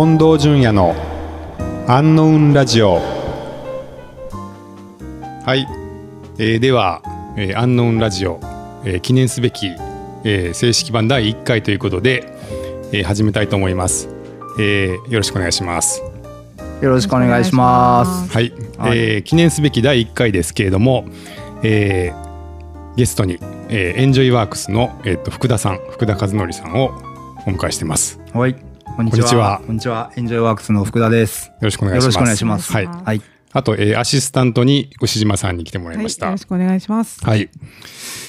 近藤淳也のアンノウンラジオ。はい、えーでは、えーアンノウンラジオ、えー記念すべき、えー正式版第1回ということで、えー始めたいと思います、えーよろしくお願いします。よろしくお願いします。はい、はい。えー記念すべき第1回ですけれども、えーゲストに、えーエンジョイワークスの、えー、と福田さん福田和則さんをお迎えしてます。よはい、こんにちは。こんにちは。エンジョイワークスの福田です。ろしくお願いしますよろしくお願いします。はいはい。あと、えーアシスタントに牛島さんに来てもらいました。はい、よろしくお願いします。はい。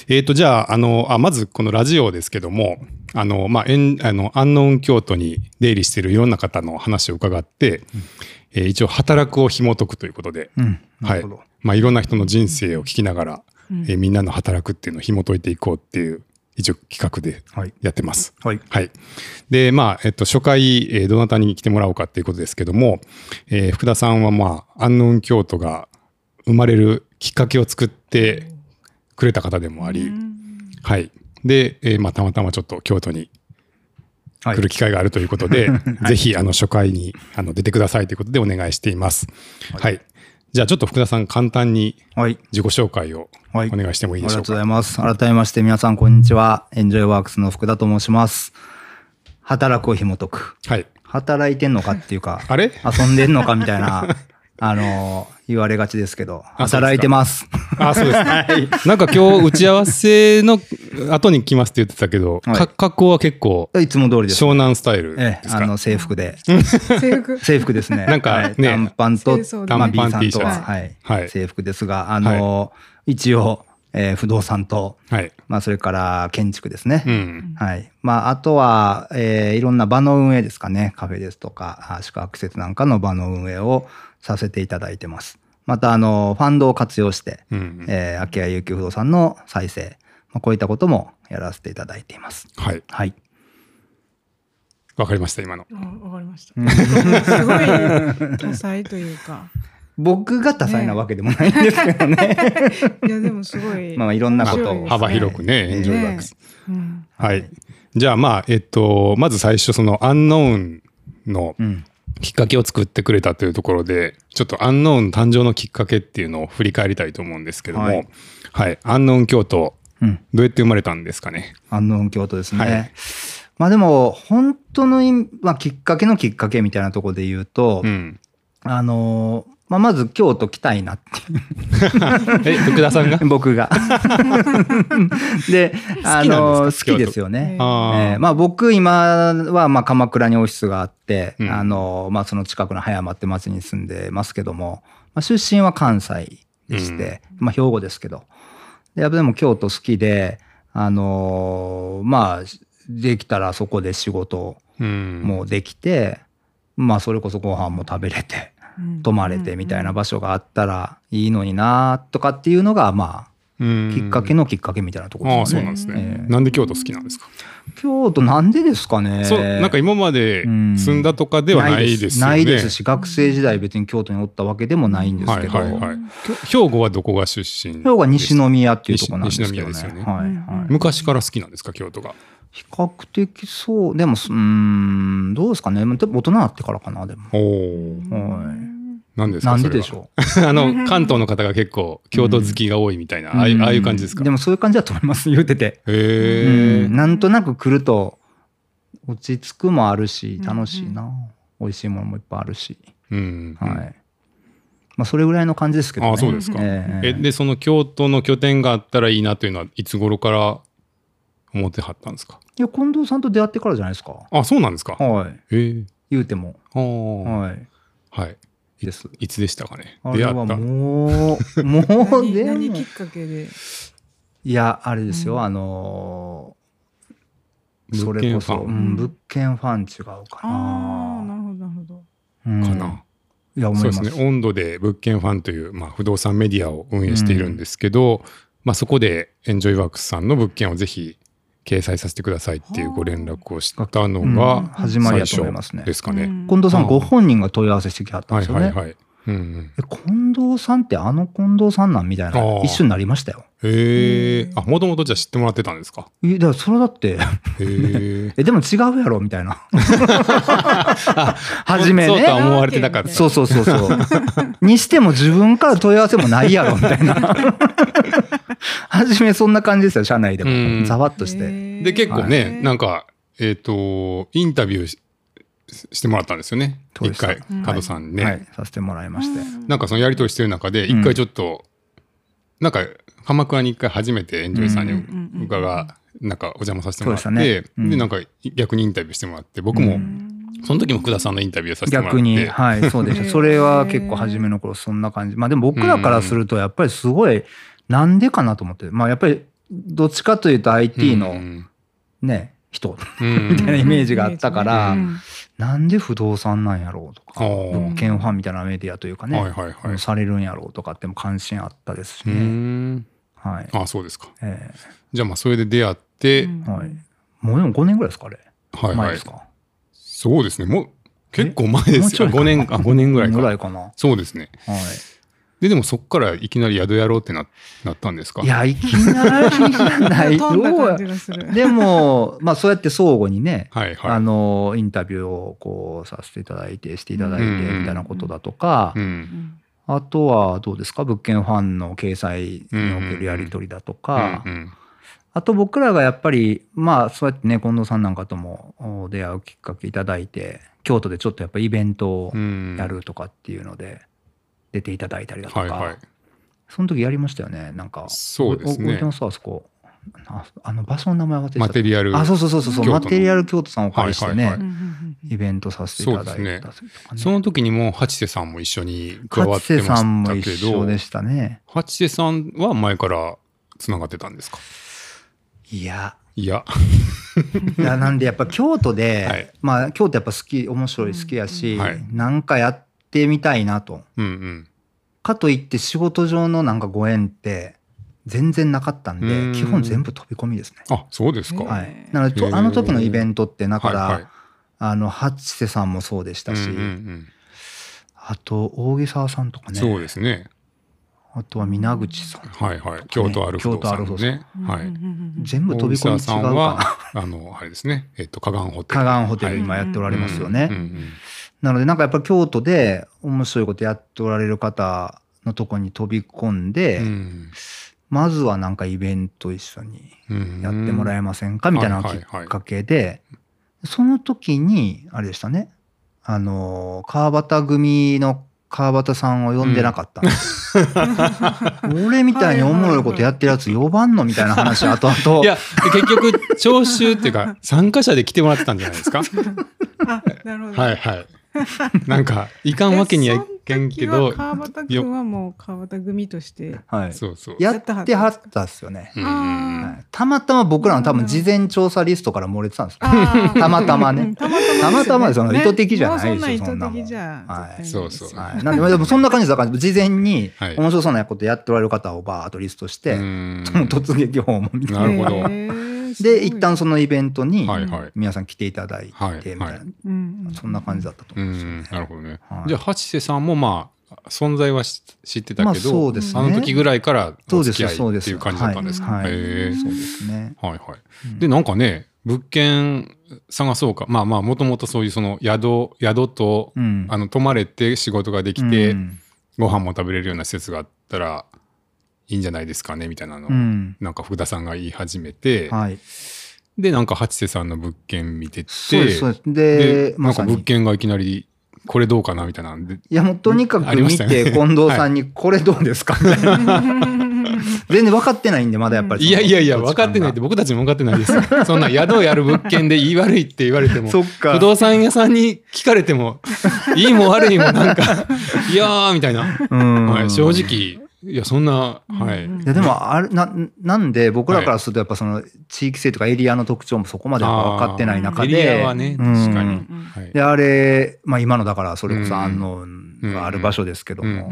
えっ、と、じゃあ、あの、あ、まずこのラジオですけども、あの、まあ、えんあの、アンノン京都に出入りしているいろんな方の話を伺って、えー一応、働くを紐解くということで、うん。なはい。まあ、いろんな人の人生を聞きながら、えーみんなの働くっていうのを紐解いていこうっていう、一応企画ではい。やってます。はい。はい。で、まあ、えっと、初回、えーどなたに来てもらおうかっていうことですけども、えー福田さんは、まあ、安納京都が生まれるきっかけを作ってくれた方でもあり、はい。で、えーまあ、たまたまちょっと京都にはい来る機会があるということで、ぜひ、あの、初回に、あの、出てくださいということでお願いしています。はい。じゃあ、ちょっと福田さん、簡単にはい。自己紹介をおはい願いしてもいいでしょうか？ありがとうございます。改めまして皆さんこんにちは。エンジョイワークスの福田と申します。働くを紐解く。はい。働いてんのかっていうか、あれ？遊んでんのかみたいな、あのー言われがちですけど、あそうですか働いてます。あ、そうですね。なんか今日打ち合わせの後に来ますって言ってたけど、はいか格好は結構いつも通りです。湘南スタイルええ、ですか、あの、制服で。制服。制服ですね。なんかはいね短パンとまあ、短 B さんとは、はい制服ですが、あの、一応、えー不動産と、はい。まあ、それから建築ですね。うん。はい。まあ、あとは、えーいろんな場の運営ですかね。カフェですとか、あ宿泊施設なんかの場の運営をさせていただいてます。また、あの、ファンドを活用して、うん。えー、空き家有給不動産の再生、まあ、こういったこともやらせていただいています。はい。はい。わかりました、今の。あわかりました。すごい 多彩というか。僕が多彩なわけでもないんですけどね。いや、でもすごい。まあいろんなことを幅広くね、エンジョイワークス。うんはい。じゃあまあ、えっと、まず最初、そのアンノーンのうん。きっかけを作ってくれたというところで、ちょっとアンノーン誕生のきっかけっていうのを振り返りたいと思うんですけども、ははいい。アンノーン京都、うん。どうやって生まれたんですかね？安納京都ですね。はいまあでも、本当のまあ、きっかけのきっかけみたいなところで言うと、うん。あのーまあ、まず京都来たいなって え、福田さんが？僕が。で、あのー好きですよね。えーまあ僕今はまあ鎌倉にオフィスがあって、うんあのーまあその近くの葉山って町に住んでますけども、まあ、出身は関西でして、まあ兵庫ですけど。で、やっぱでも京都好きで、あのーまあできたらそこで仕事うん。もできて、まあそれこそご飯も食べれて、うん泊まれてみたいな場所があったらいいのになとかっていうのがまうんあきっかけのきっかけみたいなところですね。そうなんですね。ええなんで京都好きなんですか、京都なんでですかね。そう、なんか今までうん住んだとかではないですよね。ないですし、学生時代別に京都におったわけでもないんですはいけど、はいはい。きょ兵庫はどこが出身？兵庫は西宮っていうところなんですけどね。西西宮ですよねはいうんはい。昔から好きなんですか、京都が？比較的そう、でも、うーん、どうですかね。でも大人になってからかな、でも。はい。なんですかなんででしょう？あの、関東の方が結構京都好きが多いみたいな、ああいうああいう感じですか？でもそういう感じだと思います、言うてて。へえうん。なんとなく来ると落ち着くもあるしうん楽しいな、美味しいものもいっぱいあるし、うん。はいまあそれぐらいの感じですけどねああ、そうですか。えええ、で、その京都の拠点があったらいいなというのは、いつ頃から思ってはったんですか？いや近藤さんと出会ってからじゃないですかあ、そうなんですか？はいへえ。言うてもああ。はいはい。ですいつでしたかね？あれは出会った。もう もう何でも何きっかけで？いやあれですよ、うんあのーそ物れこそ、件ファンうん、物件ファン違うかああ、ななるほど、なるほど。うんかな。いや思いますそうですね。温度で物件ファンという、まあ、不動産メディアを運営しているんですけど、まあ、そこでエンジョイワークスさんの物件をぜひ掲載させてくださいっていうご連絡をしたのうん。が始まりやと思いますね。ですかね。うん。近藤さんご本人が問い合わせしてきはったんはいですよね、はいはい。うんうん。え近藤さんってあの近藤さんなんみたいな一瞬なりましたよ。へえ。あ、もともとじゃあ知ってもらってたんですか？え、だからそれだって、へえ。え、でも違うやろみたいな。初めねそうとは。思われてなかった。そうそうそうそう。にしても自分から問い合わせもないやろみたいな。初めそんな感じですよ、社内でうんも。ざわっとして。で、結構ね、なんか、か、えっ、と、インタビューししてもらったんですよね。一回、うん。加藤さんにね。はい、させてもらいまして。なんかそのやりとりしてる中で、一回ちょっと、なんか、鎌倉に一回初めてエンジョイさんにうん。伺、なんかお邪魔させてもらって、ね。うん。で、なんか逆にインタビューしてもらって、僕も、その時も福田さんのインタビューさせてもらって。逆に、はい、そうでした。それは結構初めの頃そんな感じ。まあでも僕らからするとやっぱりすごい、なんでかなと思って。まあやっぱりどっちかというと IT うのん。ね、人うん。みたいなイメージがあったからうんなんで不動産なんやろうとか、物件ファンみたいなメディアというかね、はいはいはい。されるんやろうとかっても関心あったですしうね。ん。はい。あ、そうですか。えじゃあまあそれで出会って、はい。もうでも5年ぐらいですか、あれ。はいはい前です。か？そうですね。もう結構前ですよ。5もうちょいか年、あ、5年ぐらいか。ぐらいかな。はそうですね。い。で、でもそっからいきなり宿やろうってななったんですか？いや、いきなりじゃない。飛んだ感どうやじがする。でも、まあそうやって相互にね、はいはい。あの、インタビューをこうさせていただいて、していただいて、うんみたいなことだとかう、。うんんあとはどうですか？物件ファンの掲載におけるやり取りだとかう、んあと僕らがやっぱり、まあそうやってね、近藤さんなんかともお出会うきっかけいただいて、京都でちょっとやっぱイベントをうん。やるとかっていうので、出ていただいたりだとか、はいはい。その時やりましたよね、なんか。そうですねお覚えてますあそこ。ああの場所の名前忘れちゃった。マテリアル。あ、そうそうそうそう、マテリアル京都さんをお借りしてね、はいはいうんうんイベントさせていただいたりとかね。その時にも八瀬さんも一緒に加わってましたけど一緒で、したね。八瀬さんは前からつながってたんですか？いや、いや。いやなんでやっぱ京都で、はいまあ京都やっぱ好き、面白い好きやし、はいなんかやってみたいなと。うんうん。かといって仕事上のなんかご縁って全然なかったんで、うん基本全部飛び込みですね。あ、そうですか。へはえい。なのであの時のイベントって、だから、はいはいあの、八瀬さんもそうでしたし、うんうんうんあと、大木沢さんとかね。そうですね。あとは皆口さん。はいはい。京都アルフドさんのね。はい。全部飛び込み違うかな。は、あの、あれですね。えっと、河岸ホテル。河岸ホテルはい今やっておられますよね。うんうんなのでなんかやっぱ京都で面白いことやっておられる方のとこに飛び込んで、うんまずはなんかイベント一緒にうんやってもらえませんかみたいなきっかけで、その時に、あれでしたね、あの、川端組の川端さんを呼んでなかったんですよ、俺みたいにおもろいことやってるやつ呼ばんのみたいな話、後々。いや、結局、聴衆っていうか、参加者で来てもらってたんじゃないですか。あ、なるほど。はいはい。なんか、いかんわけにはいけんけどえその時、は川端君はもう川端組として。はい、そうそう。やってはったっすよね。うんあはい。たまたま僕らの多分事前調査リストから漏れてたんですたまたまね。うん。たまたまたまたまですよね。意図的じゃないですよそんなはい。そうそう。はい、なんででもそんな感じだから事前にはい。面白そうなことやっておられる方をバーッとリストして、突撃訪問みたいな。なるほどで一旦そのイベントに。皆さん来ていただいてみたいな、そんな感じだったとう思うんですよねん、。なるほどねは。いじゃあ、八瀬さんもまあ、存在はし知ってたまあけど、そうですねあの時ぐらいからそうですお付き合いそうですっていう感じだったんですか。はい、はいへえそうですね。はいはい。で、なんかね、物件探そうか。まあまあ、もともとそういうその宿、宿と、うんあの、泊まれて仕事ができて、うんご飯も食べれるような施設があったらいいんじゃないですかね、みたいなのを、うん。なんか福田さんが言い始めて、はい、で、なんか八瀬さんの物件見てって、そうでなんか物件がいきなり、これどうかなみたいなんで、いやもうとにかくありま見て近藤さんにこれどうですか？みたいな全然分かってないんでまだやっぱりいやいやいや、分かってないって僕たちも分かってないです。よ。そんな宿をやる物件で言い悪いって言われても、そっか。不動産屋さんに聞かれても、いいも悪いもなんか、いやーみたいな。うん。はい、正直、いや、そんな、はい。うんい。やでもあれななんで僕らからするとやっぱその地域性とかエリアの特徴もそこまで分かってない中でエリアはね、うん。確かに。であれ、まあ、今のだからそれこそうん安納がある場所ですけども、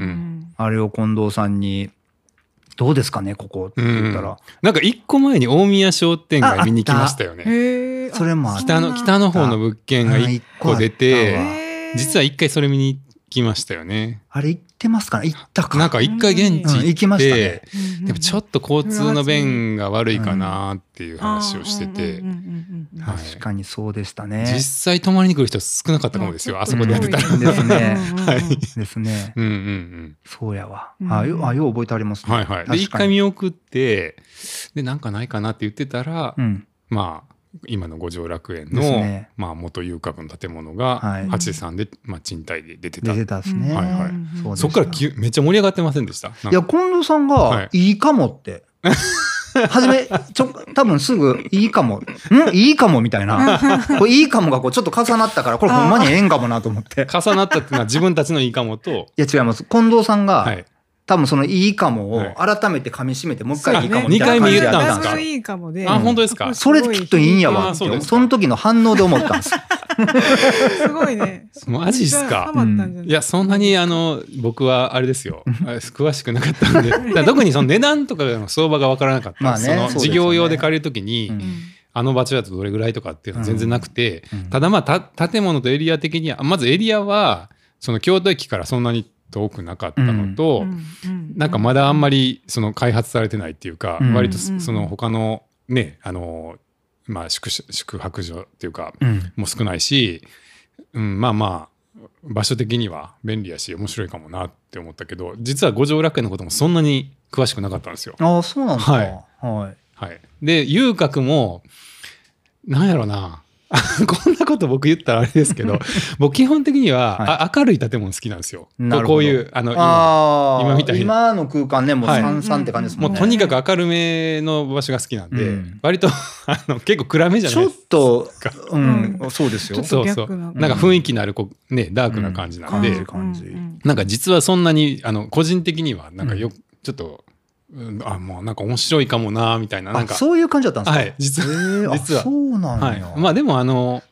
あれを近藤さんに「どうですかねここ」って言ったら、なんか一個前に大宮商店街見に来ましたよね。それもあった。北の、北の方の物件が一個出て実は一回それ見にきましたよね。あれ行ってますかね行ったか。なんか一回現地うん行き行ってましたね、でもちょっと交通の便が悪いかなっていう話をしてて、はい確かにそうでしたね。実際泊まりに来る人少なかったかもですよ、あそこでやってたら。うんですねはいですね。うんうんうん。そうやわ。うんあ、よあよう覚えてありますね。はいはい。で、一確かに回見送って、で、なんかないかなって言ってたら、うん。まあ、今の五条楽園の、ねまあ、元遊郭の建物が、はい八瀬さんで、まあ、賃貸で出てた。出てたですね。はいはいそそっからきゅめっちゃ盛り上がってませんでした？いや、近藤さんが、いいかもって。はじめ、ちょ、多分すぐ、いいかも。ん？いいかもみたいな。これいいかもがこうちょっと重なったから、これほんまにええんかもなと思って。重なったっていうのは自分たちのいいかもと、いや、違います。近藤さんが、はい。多分そのいいかもはい。を改めて噛み締めて、もう一回いいかもみたいな感じでやったんですか？二回目言ったんですかいいかもで。あ本当ですか？それきっといいんやわってあその時の反応で思ったんです。すごいね。マジっすか？い？いや、そんなに、あの、僕はあれですよ。詳しくなかったんで。特にその値段とかの相場がわからなかった。まあねその事業用で借りるときに、うん。あの場所だとどれぐらいとかっていうのは全然なくて、うん。ただまあた建物とエリア的にはまずエリアはその京都駅からそんなに遠くなかったのと、なんかまだあんまりその開発されてないっていうか、うん割とうんその他のねあのまあ宿宿泊所っていうかうんも少ないし、うん、まあまあ場所的には便利やし面白いかもなって思ったけど実は五条楽園のこともそんなに詳しくなかったんですよ。ああ、そうなんですか。はいはい。はい、で遊郭もなんやろな こんなこと僕言ったらあれですけど 僕基本的には、はい。あ明るい建物好きなんですよ。なるほど。こういうあの今今みたいに今の空間ね、もうはい。三々って感じですもんね。もうとにかく明るめの場所が好きなんで、うん。割と あの結構暗めじゃちょっないですとか。、うん、そうですよ。ちょっとそうそう。逆な。なんか雰囲気のあるこうねダークな感じなんで、うん。感じなんか実はそんなにあの個人的にはなんかよ、ちょっと、うんあもうなんか面白いかもなみたいななんか。あそういう感じだったんですか？はい実は。実は。そうなんはい。や。、まあでもあの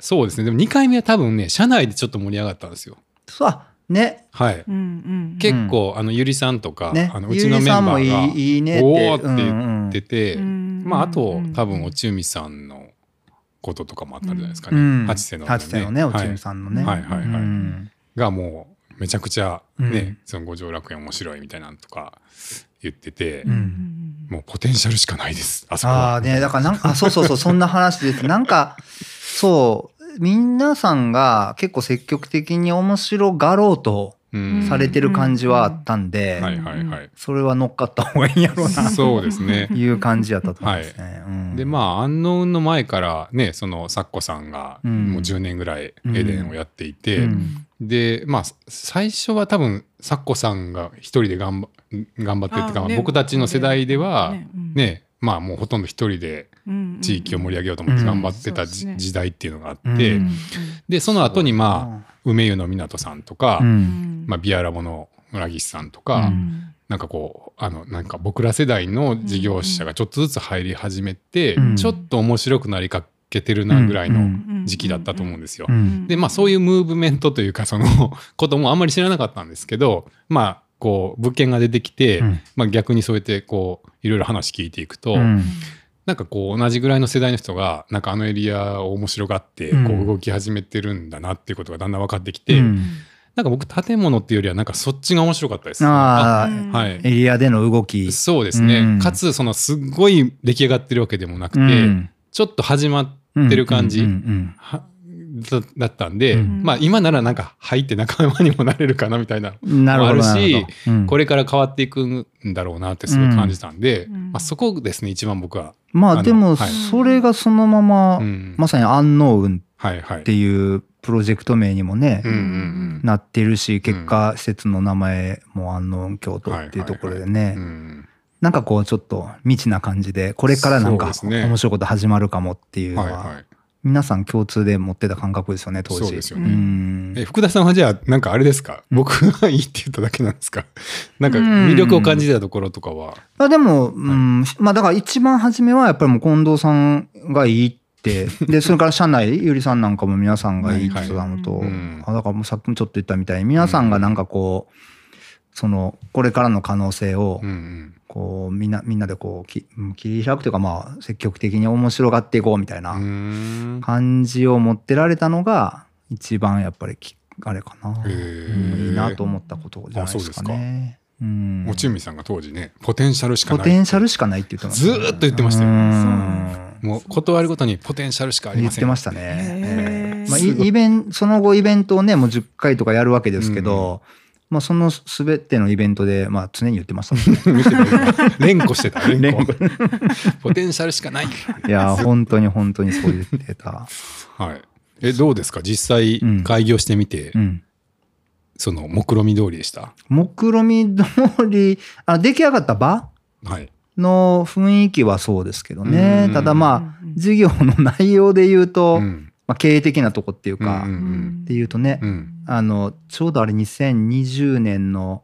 そうですね。でも2回目は多分ね社内でちょっと盛り上がったんですよ。そうあね、はい、うんうん結構あのゆりさんとか、ね。あのうちのメンバーがいいいいねって。おーってうん言ってて、うんまああとうん多分おちゅみさんのこととかもあったんじゃないですかね、うん。八瀬の、八瀬のね、おちはいみさんのね。はいはいはい。うん。がもうめちゃくちゃね、うん。その五条楽園面白いみたいなのとか言ってて、うん。もうポテンシャルしかないですあそこは。ああね、だからなんか、あそうそうそう、そんな話です。なんか、そう、皆さんが結構積極的に面白がろうとうんされてる感じはあったんで、はいはいはい、それは乗っかった方がいいんやろうな、そうですね。いう感じやったと思うんですね。うん。でまあ安納の前からねそのサッコさんがうん。もう10年ぐらいエデンをやっていて、うん。でまあ最初は多分サッコさんが一人で頑張頑張ってっていうか、僕たちの世代ではねうんね。まあもうほとんど一人で地域を盛り上げようと思って頑張ってたじ、うん時代っていうのがあうんって、うん。でその後にまあ梅湯の湊さんとか、うんまあ、ビアラボの村岸さんとか、うん。なんかこうあのなんか僕ら世代の事業者がちょっとずつ入り始めて、うん。ちょっと面白くなりかけてるなぐらいの時期だったと思うんですよ。うん。でまあそういうムーブメントというかその こともあんまり知らなかったんですけどまあこう物件が出てきて、うん。まあ、逆にそうやってこういろいろ話聞いていくと、うん。なんかこう同じぐらいの世代の人がなんかあのエリアを面白がってうん。こう動き始めてるんだなっていうことがだんだん分かってきて、うんなんか僕建物っていうよりはなんかそっちが面白かったです。ああ、うん。はい。エリアでの動き。そうですね、うん。かつそのすっごい出来上がってるわけでもなくて、うん。ちょっと始まってる感じうんうんはだだったんで、うん。まあ今ならなんか入って仲間にもなれるかなみたいな、うんなるほど。もあるしうん。これから変わっていくんだろうなってすごい感じたんで、うん。まあ、そこですね一番僕は、まあのあでも、はい。それがそのまま、うん。まさに安納運はいはい。っていうプロジェクト名にもね、なってるし、結果、施設の名前も安納運京都っていうところでね、なんかこうちょっと未知な感じで、これからなんか面白いこと始まるかもっていうのは、皆さん共通で持ってた感覚ですよね、当時。そうですよね。ん。え福田さんはじゃあなんかあれですか？僕がいいって言っただけなんですか？なんかうん魅力を感じてたところとかは、まあでも、うん、まあだから一番初めはやっぱりもう近藤さんがいいって、で、それから社内、ゆりさんなんかも皆さんがいいって言ってたのと、あだからもうさっきもちょっと言ったみたいに、皆さんがなんかこう、その、これからの可能性をこう、みんな、みんなでこう、きうん切り開くというか、まあ、積極的に面白がっていこうみたいうな感じを持ってられたのが、一番やっぱりきあれかな、いいなと思ったことじゃないですかね。うん。もちうみさんが当時ねポテンシャルしかポないテンシャルしかないって言ってましたね、ずーっと言ってましたようんもう断るごとにポテンシャルしかありません。言ってましたね。まあ、イイベンその後イベントをね、もう10回とかやるわけですけど、まあそのすべてのイベントで、まあ常に言ってました。ね。連呼してた連連呼。ポテンシャルしかない。いや、本当に本当にそう言ってた。はい。えどうですか？実際うん。開業してみて、うん。その目論見通りでした？目論見通り、あの出来上がった場？はいの雰囲気はそうですけどうん。ねただまあうん、事業の内容で言うと、うん。まあ経営的なとこっていうか、うんうんっていうとね、うん。あの、ちょうどあれ2020年の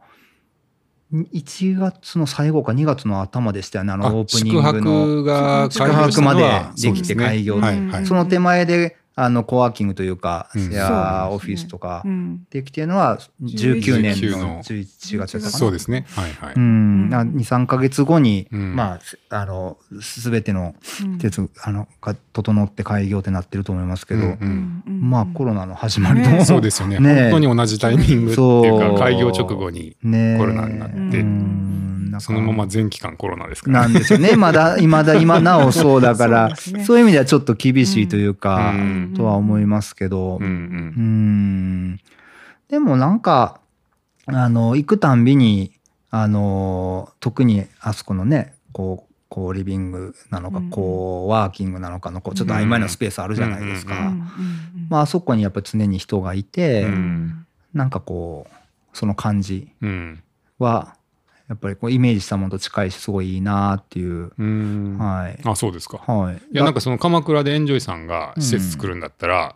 1月の最後か2月の頭でしたよね、ああのオープニン宿グの。泊が宿泊までできて開業はいはい。その手前で、あの、コワーキングというか、うん。シェアオフィスとかうん。できてるのは19年19の。の11月だったかな？そうですね。はいはい、うん、2、3ヶ月後に、うん。まあ、あの、すべてのうん。鉄、あの、が整って開業ってなってると思いますけど、うんうん。まあ、コロナの始まりと、ね。そうですよね。ね本当に同じタイミングっていうそう。か開業直後にねコロナになって。うんそのまま全期間コロナですから。なんですよね。まだ、いまだ今なおそうだから、そね。そういう意味ではちょっと厳しいというか、うん。とは思いますけど、うんううん。ん。でもなんか、あの、行くたんびに、あの、特にあそこのね、こう、こうリビングなのか、うん。こうワーキングなのかのこうちょっと曖昧なスペースあるじゃないですか。まああそこにやっぱり常に人がいて、うん。なんかこうその感じうん。はやっぱりこうイメージしたものと近いしすごいいいなっていう、うん。はい。あそうですか。はい。いやなんかその鎌倉でエンジョイさんが施設作るんだったら、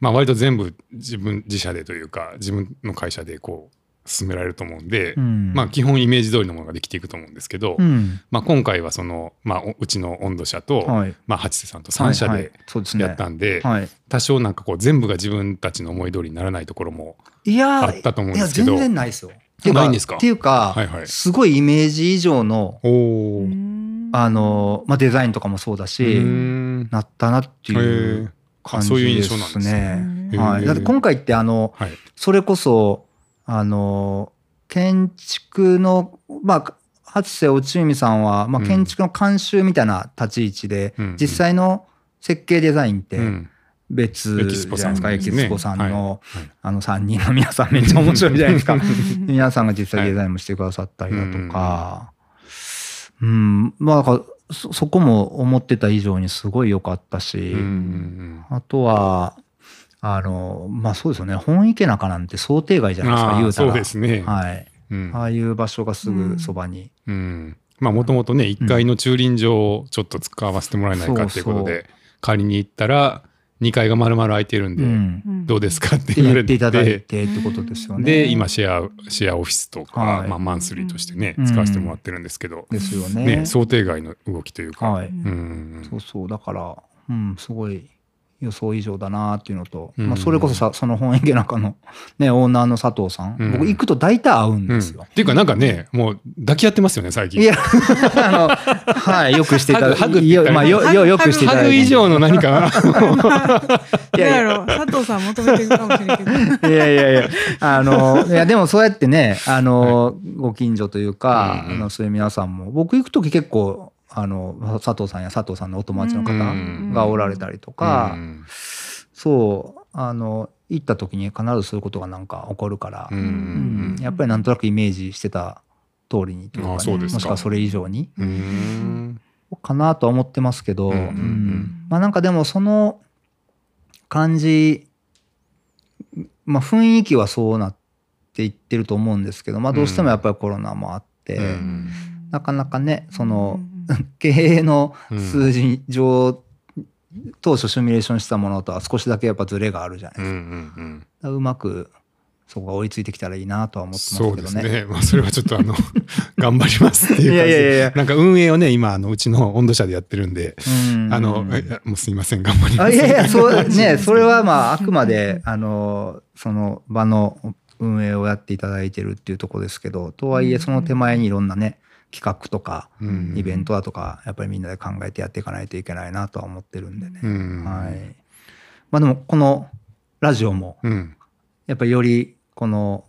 まあ割と全部自分自社でというか自分の会社でこう進められると思うんで、うん。まあ基本イメージ通りのものができていくと思うんですけど、うん。まあ今回はその、まあ、おうちの温度社と、はい。まあ八瀬さんと3社でやったんで、はい。多少なんかこう全部が自分たちの思い通りにならないところもあったと思うんですけど。いや全然ないですよっていうないんですか？っていうか、はいはい。すごいイメージ以上のあの、まあ、デザインとかもそうだし、ん。なったなっていう感じそういう印ですすね。ね。へー。はい、だって今回ってあのはい。それこそあの建築のまあ初瀬内海さんは、まあ、うん。建築の監修みたいな立ち位置で、うん。実際の設計デザインってうん別エキスポじゃさなんいですか、エキスポさんの、あの3人の皆さんめっちゃ面白いじゃないですか。うん 皆さんが実際デザインもしてくださったりだとか、うん、まあだからそそこも思ってた以上にすごい良かったし、あとは、あの、まあそうですよね、本池中なんて想定外じゃないですか、言うたら。そうですね。はい。うん。ああいう場所がすぐそばに。うん。まあもともとね1階の駐輪場をちょっと使わせてもらえないかっていうことで借りに行ったら2階が丸々空いてるんで、うん。どうですかってで、言われてやっていただいてってことですよね。で今シェアシェアオフィスとか、はいまあ、マンスリーとしてね、うん使わせてもらってるんですけど、ですよね。ね想定外の動きというか、はい。うんそうそう、だから、うん、すごい予想以上だなっていうのと、うん。まあ、それこそさ、その本池中のね、オーナーの佐藤さん、うん。僕行くと大体会うんうんですよ。っていうかなんかねもう抱き合ってますよね最近。いや、あの、はい、よくしていただハグハグって言ったら。まあ、よ、よ、よくしていただいて。ハグ以上の何か。どうや。ろう佐藤さん求めてるかもしれないけど。いやいやいや、あの、いや、でもそうやってね、あの、ご近所というか、うんうん。あのそういう皆さんも、僕行くとき結構、あの、佐藤さんや佐藤さんのお友達の方うん。がおられたりとか、うん。そう、あの、行った時に必ずそういうことがなんか起こるから、うん。うん。やっぱりなんとなくイメージしてた通りにというか,、ね、あそうですか。もしくはそれ以上にうん。かなとは思ってますけど、うんうんうん。まあなんかでもその感じ、まあ雰囲気はそうなっていってると思うんですけど、まあどうしてもやっぱりコロナもあって、うん。なかなかね、そのうん 経営のうん数字上、当初シミュレーションしたものとは少しだけやっぱズレがあるじゃないですか。うんうんうんうまくそこが追いついてきたらいいなとは思ってますそうけどね。ですね。まあ、それはちょっとあの、頑張りますっていう感じで。いやいやいやなんか運営をね、今、あの、うちの温度社でやってるんで、うんあの、もうすいません、頑張ります。あいやいや、そうね、それはまあ、あくまで、あの、その場の運営をやっていただいてるっていうところですけど、とはいえ、その手前にいろんなね、企画とか、うんイベントだとか、やっぱりみんなで考えてやっていかないといけないなとは思ってるんでね。うん。はい。まあでも、このラジオも、うん。やっぱりよりこの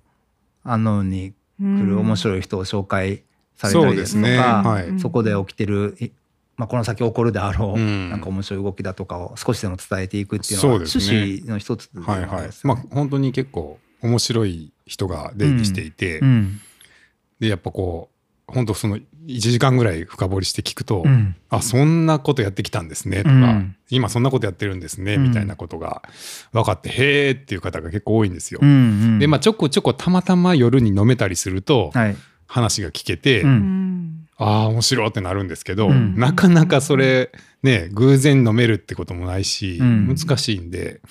アンノーンに来る面い。白い人を紹介されたりですとそうですねか、はいそこで起きてる、いまあ、この先起こるであろう、うんなんか面白い動きだとかを少しでも伝えていくっていうのは趣旨の一つでもあはいはいりまあね本当に結構面白い人が出入りしていて、うんでやっぱこう本当その1時間ぐらい深掘りして聞くと、うん。あそんなことやってきたんですねとか、うん。今そんなことやってるんですね、うん。みたいなことが分かってへーっていう方が結構多いんですよ。うんうん。でまあちょこちょこたまたま夜に飲めたりするとはい。話が聞けて。ああ面白いってなるんですけど、うん。なかなかそれね偶然飲めるってこともないし、うん。難しいんで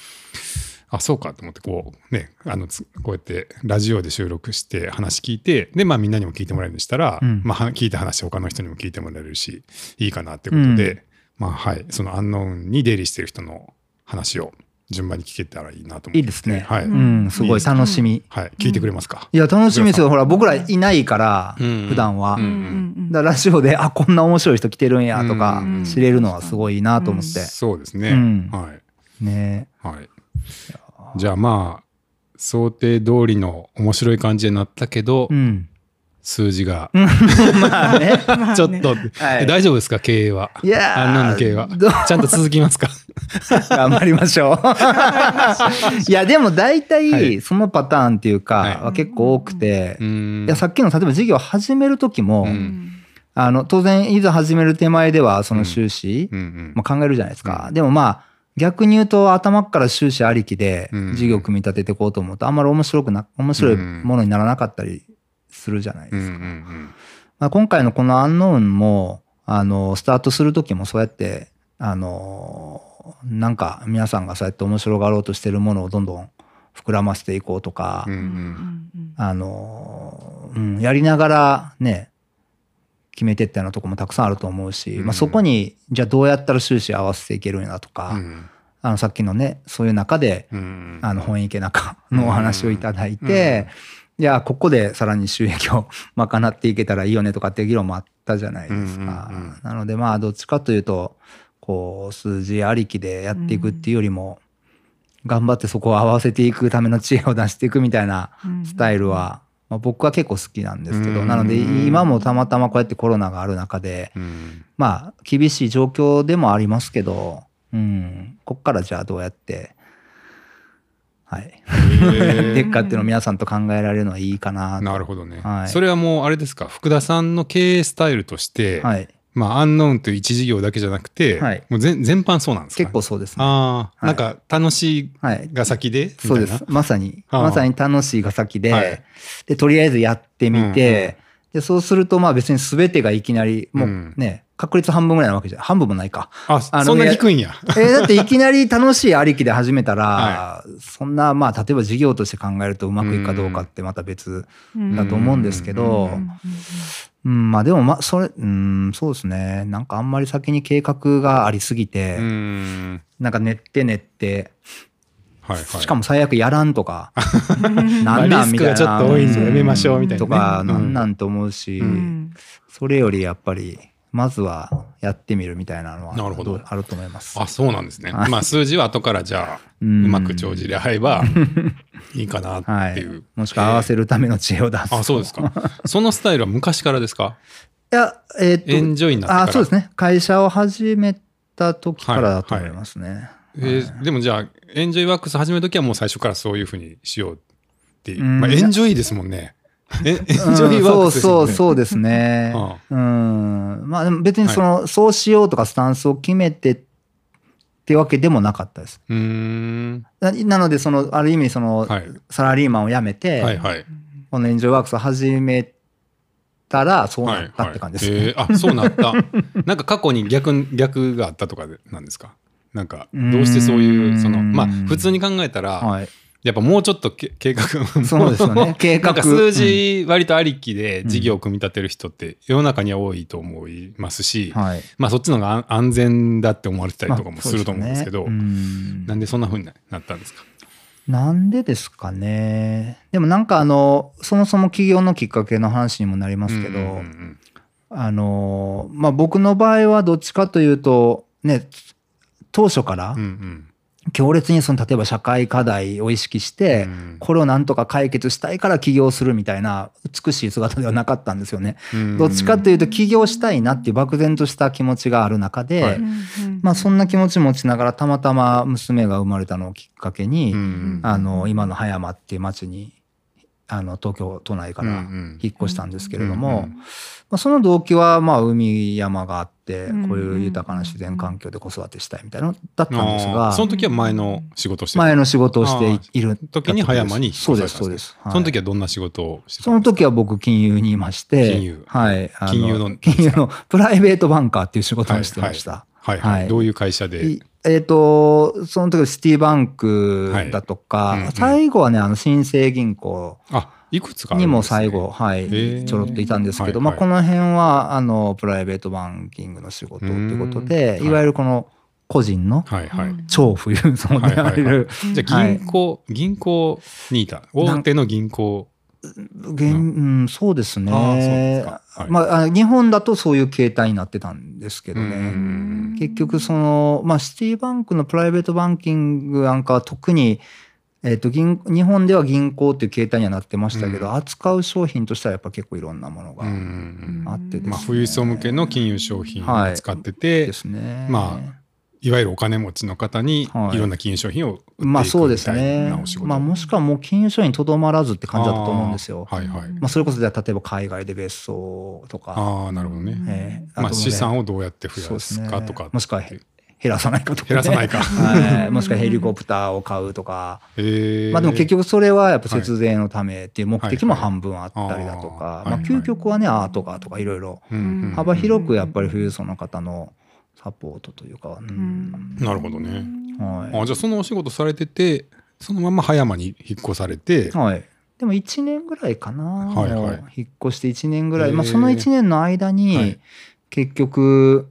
あそうかと思ってこうねあのつこうやってラジオで収録して話聞いてでまあみんなにも聞いてもらえるんでしたら、うん。まあは聞いた話他の人にも聞いてもらえるしいいかなってことで、うん。まあはい。そのアンノーンに出入りしてる人の話を順番に聞けたらいいなと思って。いいですね。はい、ううん、すごい楽しみ。はい、聞いてくれますか、いや、楽しみですよ。ほら、僕らいないから、うん。普段は。ううんんうん。だラジオで、あ、こんな面白い人来てるんやとかうん。知れるのはすごいなと思って。そうですね、うん。はい。ね。はい。じゃあまあ、想定通りの面白い感じになったけど、うん。数字が、まあね。ちょっと、はいえ大丈夫ですか？経営は。いやーあんなの経営は。ちゃんと続きますか？頑張りましょう。いや、でも大は体、いそのパターンっていうはいか、は結構多くてう、ーん。いや、さっきの、例えば事業始める時も、うんあの、当然、いざ始める手前では、その収支、うんうんまあ、考えるじゃないですか。でもまあ、逆に言うと頭から収支ありきでうん。事業組み立てていこうと思うと、あんまり面白くな、面白いものにならなかったりするじゃないですか。んまあ、今回のこのアンノーンも、あの、スタートする時もそうやって、あの、なんか皆さんがそうやって面白がろうとしてるものをどんどん膨らませていこうとか、うんううんん。あの、うん、やりながらね、決めてったようなとこもたくさんあると思うし、うん。まあ、そこに、じゃあどうやったら収支合わせていけるんやとか、うん。あの、さっきのね、そういう中で、うん。あの、本池中のお話をいただいて、じゃあ、ここでさらに収益を賄っていけたらいいよねとかっていう議論もあったじゃないですか。うんうんうんなので、まあ、どっちかというと、こう、数字ありきでやっていくっていうよりも、頑張ってそこを合わせていくための知恵を出していくみたいなうん。スタイルは、まあ、僕は結構好きなんですけど、うん。なので、今もたまたまこうやってコロナがある中で、うん。まあ、厳しい状況でもありますけど、うん、こっからじゃあどうやって、はい。へでっかっていうのを皆さんと考えられるのはいいかな。なるほどね、はい。それはもうあれですか？福田さんの経営スタイルとして、はい。まあアンノーンという一事業だけじゃなくて、はいもう全全般そうなんですか？結構そうですね。ああ、はいなんか楽しいはい。が先で、そうです。まさに。まさに楽しいが先で、はいで、とりあえずやってみて、で、そうすると、まあ別に全てがいきなり、もううんね、確率半分ぐらいなわけじゃ、半分もないか。な。あ、あのそんな低いんや。えーだっていきなり楽しいありきで始めたら、はそんな、まあ、例えば事業として考えるとうまくいくかどうかってまた別うんだと思うんですけど、うんうん、まあでも、まあ、それ、うん、そうですね。なんかあんまり先に計画がありすぎて、ん。なんか練って練って、はいはい。しかも最悪やらんとか、まあなんなんみたいな。リスクがちょっと多いんでやめましょうみたいな、ね。とか、なんなんと思うし、うんそれよりやっぱり、まずはやってみるみたいなのは、なるほどうあると思います。あ、そうなんですね。はいまあ数字は後からじゃあ、ううんまく帳尻で合えば いいかなはいっていう。。もしくは合わせるための知恵を出す。あ、そうですか。そのスタイルは昔からですか？いや、えーっと、エンジョイになってから。あそうですね。会社を始めた時からだと思いますね。えーでもじゃあ、エンジョイワックス始めるときはもう最初からそういうふうにしようっていう。うんまあ、エンジョイですもんね。えエンジうん ョイワックスですそう。そうそうですねあ。うん。まあでも別にその、そうしようとかスタンスを決めてってわけでもなかったです。うーん。ななので、その、ある意味その、はい。サラリーマンを辞めて、はいはい。このエンジョイワークスを始めたら、そうはないったって感じですね。えーあ、そうなった。なんか過去に逆、逆があったとかでなんですか？なんか、どうしてそういうう、んその、まあ、普通に考えたら、はい。やっぱもうちょっとけ計画 そうですよね。計画。数字割とありきで事業を組み立てる人って世の中には多いと思いますし、はい。まあそっちの方が安安全だって思われてたりとかもすると思うんですけど、まあね。うん。なんでそんな風になったんですか？なんでですかね。でもなんかあの、そもそも起業のきっかけの話にもなりますけど、うんうん。あの、まあ僕の場合はどっちかというと、ね、当初から、うんうん強烈にその例えば社会課題を意識して、うん。これをなんとか解決したいから起業するみたいな美しい姿ではなかったんですよね。どっちかというと起業したいなっていう漠然とした気持ちがある中で、はい。まあそんな気持ち持ちながらたまたま娘が生まれたのをきっかけに、うんあの今の葉山っていう町にあの東京都内から引っ越したんですけれども、まあ、その動機はまあ海山があってうんこういう豊かな自然環境で子育てしたいみたいなのだったんですあがー。その時は前の仕事をしてた？前の仕事をしている時に葉山に引っそうです越されたんそうです、はい。その時はどんな仕事をしてたその時は僕金融にいまして金融。はい、あ金融の。金融のプライベートバンカーっていう仕事をしてました。はいはい、はい。どういう会社で？いえっ、と、その時シティバンクだとか、はいうんうん。最後はね、あの、新生銀行あいくつかにも最後、はい、ー。ちょろっといたんですけど、まあ、はい。はいこの辺は、あの、プライベートバンキングの仕事っていうことで、うんいわゆるこの個人のはいはい、超富裕層であれる、じゃあ 銀行、銀行にいた。大手の銀行現うん、そうですね。あーそうですか。はい。まあ、あ日本だとそういう形態になってたんですけどね。うん。結局その、まあ、シティバンクのプライベートバンキングなんかは特に、えっと銀日本では銀行っていう形態にはなってましたけど、うん。扱う商品としてはやっぱ結構いろんなものがうん。あってですね、まあ、富裕層向けの金融商品はいを使ってて、ですね。まいわゆるお金持ちの方にはいいろんな金融商品を売っていくみまあそうですたいねなお仕。事。まあもしくはもう金融商品にとどまらずって感じだったと思うんですよ。はいはい。まあそれこそ例えば海外で別荘とか、ああ、なるほどね。えーまあ、資産をどうやって増やすかとか。もしくはへ減らさないかとか、ね。減らさないかはい。もしくはヘリコプターを買うとか。えーまあでも結局それはやっぱ節税のためっていう目的も半分あったりだとか、はいはいまあ究極はねアートがとかいろいろうんうん幅広くやっぱり富裕層の方のサポートというか、うん。なるほどね。はあじゃあそのお仕事されてて、そのまま葉山に引っ越されて。い、、はい。でも1年ぐらいかな、はいはい。引っ越して1年ぐらい、まあ、その1年の間に、はい。結局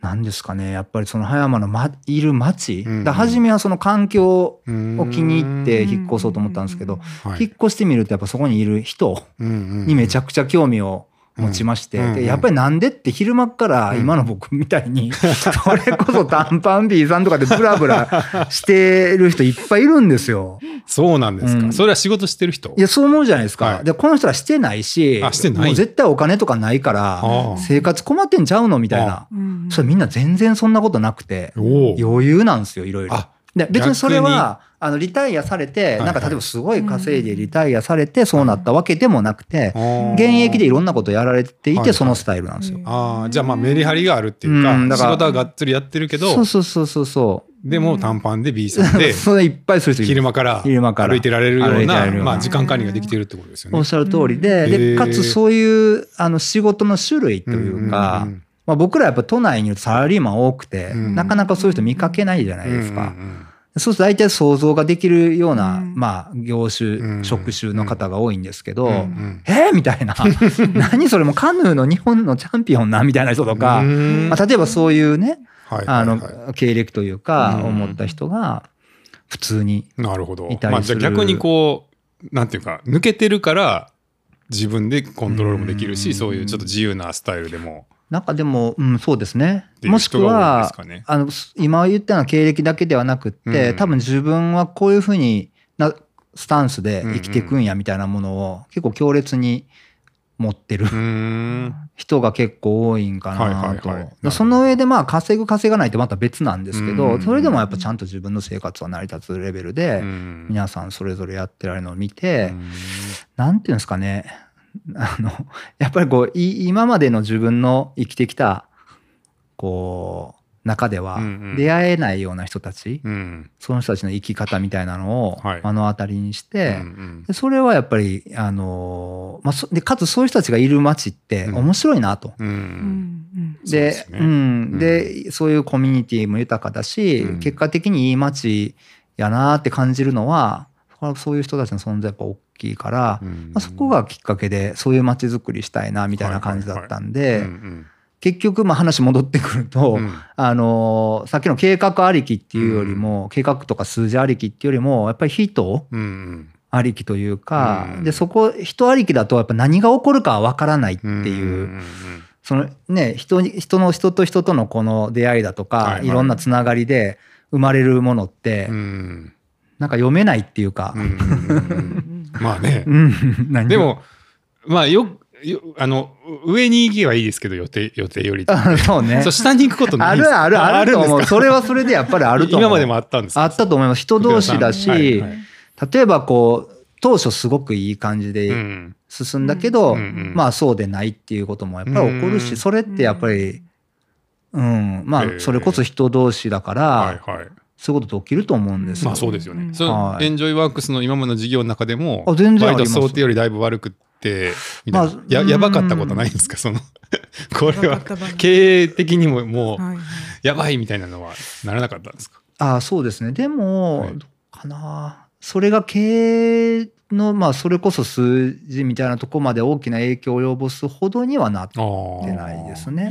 何ですかねやっぱりその葉山の、ま、いる町、うんうん。だ初めはその環境をを気に入って引っ越そうと思ったんですけど、はい。引っ越してみるとやっぱそこにいる人にめちゃくくちゃ興味を持ちまして、うんうんでやっぱりなんでって昼間っから今の僕みたいに、それこそ短パン B さんとかでブラブラしてる人いっぱいいるんですよ。そうなんですか。うんそれは仕事してる人？いや、そう思うじゃないですか。はいで、この人はしてないし、あしてないもう絶対お金とかないから生活困ってんちゃうの？みたいな。それみんな全然そんなことなくて。余裕なんですよ、いろいろあ。で別にそれは、あの、リタイアされて、はい。なんか例えばすごい稼いでリタイアされてそうなったわけでもなくて、現役でいろんなことやられていはいて、そのスタイルなんですよ。ああ、じゃあまあメリハリがあるっていうか、うんだから仕事はがっつりやってるけどそう、そうそうそうそでも短パンで B さんう。で、それいっぱいする昼間から昼間から。歩いてられるような、まあ時間管理ができてるってことですよね。おっしゃる通りで、へで、ー。かつそういう、あの、仕事の種類というか、まあ、僕らやっぱ都内にいるとサラリーマン多くて、うん。なかなかそういう人見かけないじゃないですか。うんうんそうすると大体想像ができるような、うん。まあ、業種、うん。職種の方が多いんですけど、うん。うんえー？みたいな。何それもうカヌーの日本のチャンピオンなみたいな人とか、うん。まあ、例えばそういうね、はいはいあのは、経歴というか、うん。思った人が、普通に。いなるほど。い。たりまあじゃ逆にこう、なんていうか、抜けてるから、自分でコントロールもできるし、うん。そういうちょっと自由なスタイルでも。なんかでも、うん、そうですね。もしくはね、あの、今言ったような経歴だけではなくって、うん多分自分はこういうふうになスタンスで生きていくんやみたいなものを結構強烈に持ってる。人が結構多いんかはいはいなとはい。でその上でまあ稼ぐ稼がないってまた別なんですけうど、んそれでもやっぱちゃんと自分の生活は成り立つレベルで、うん皆さんそれぞれやってられるのを見て、うんなんていうんですかね。あの、やっぱりこう、い今までの自分の生きてきた、こう、中ではうんうん。出会えないような人たち、うん。その人たちの生き方みたいなのをはい。目の当たりにして、うんでそれはやっぱり、あのまあそで、かつそういう人たちがいる街ってうん。面白いなと。うんでですね。うん、でそういうコミュニティも豊かだし、うん。結果的にいい街やなって感じるのはそういう人たちの存在やっぱ大きいから、うん。まあ、そこがきっかけでそういう街づくりしたいなみたいな感じだったんで、うんうん。結局まあ話戻ってくると、うん。あのさっきの計画ありきっていうよりも、計画とか数字ありきっていうよりもやっぱり人うんうん。ありきというか、うん。でそこ人ありきだとやっぱ何が起こるかは分からないっていう。んんんそのね、人に、人の人と人とのこの出会いだとか、はいはい。いろんなつながりで、生まれるものって、うん。なんか読めないっていうか。うんう、んうん まあね。でもまあよよあの上に行けばいいですけど予定予定よりあそうね。そう下に行くことないあるあるあると思う。それはそれでやっぱりあると思う。今までもあったんですか？あったと思います。人同士だし、はいはい。例えばこう当初すごくいい感じうでん。進んだけど、まあそうでないっていうこともやっぱり起こるし、うんそれってやっぱり、うん、まあそれこそ人同士だから、はいはいそういうことって起きると思うんですよ。まあそうですよね。うん。そのはい。エンジョイワークスの今までの事業の中でも、あ全然あバイト想定よりだいぶ悪くって、まあやうん。やばかったことないんですか？その、これは。経営的にももう、はいはい。やばいみたいなのはならなかったんですか？ああそうですね。でも、はい。どうかな。それが経営のまあそれこそ数字みたいなところまで大きな影響を及ぼすほどにはなってないですね。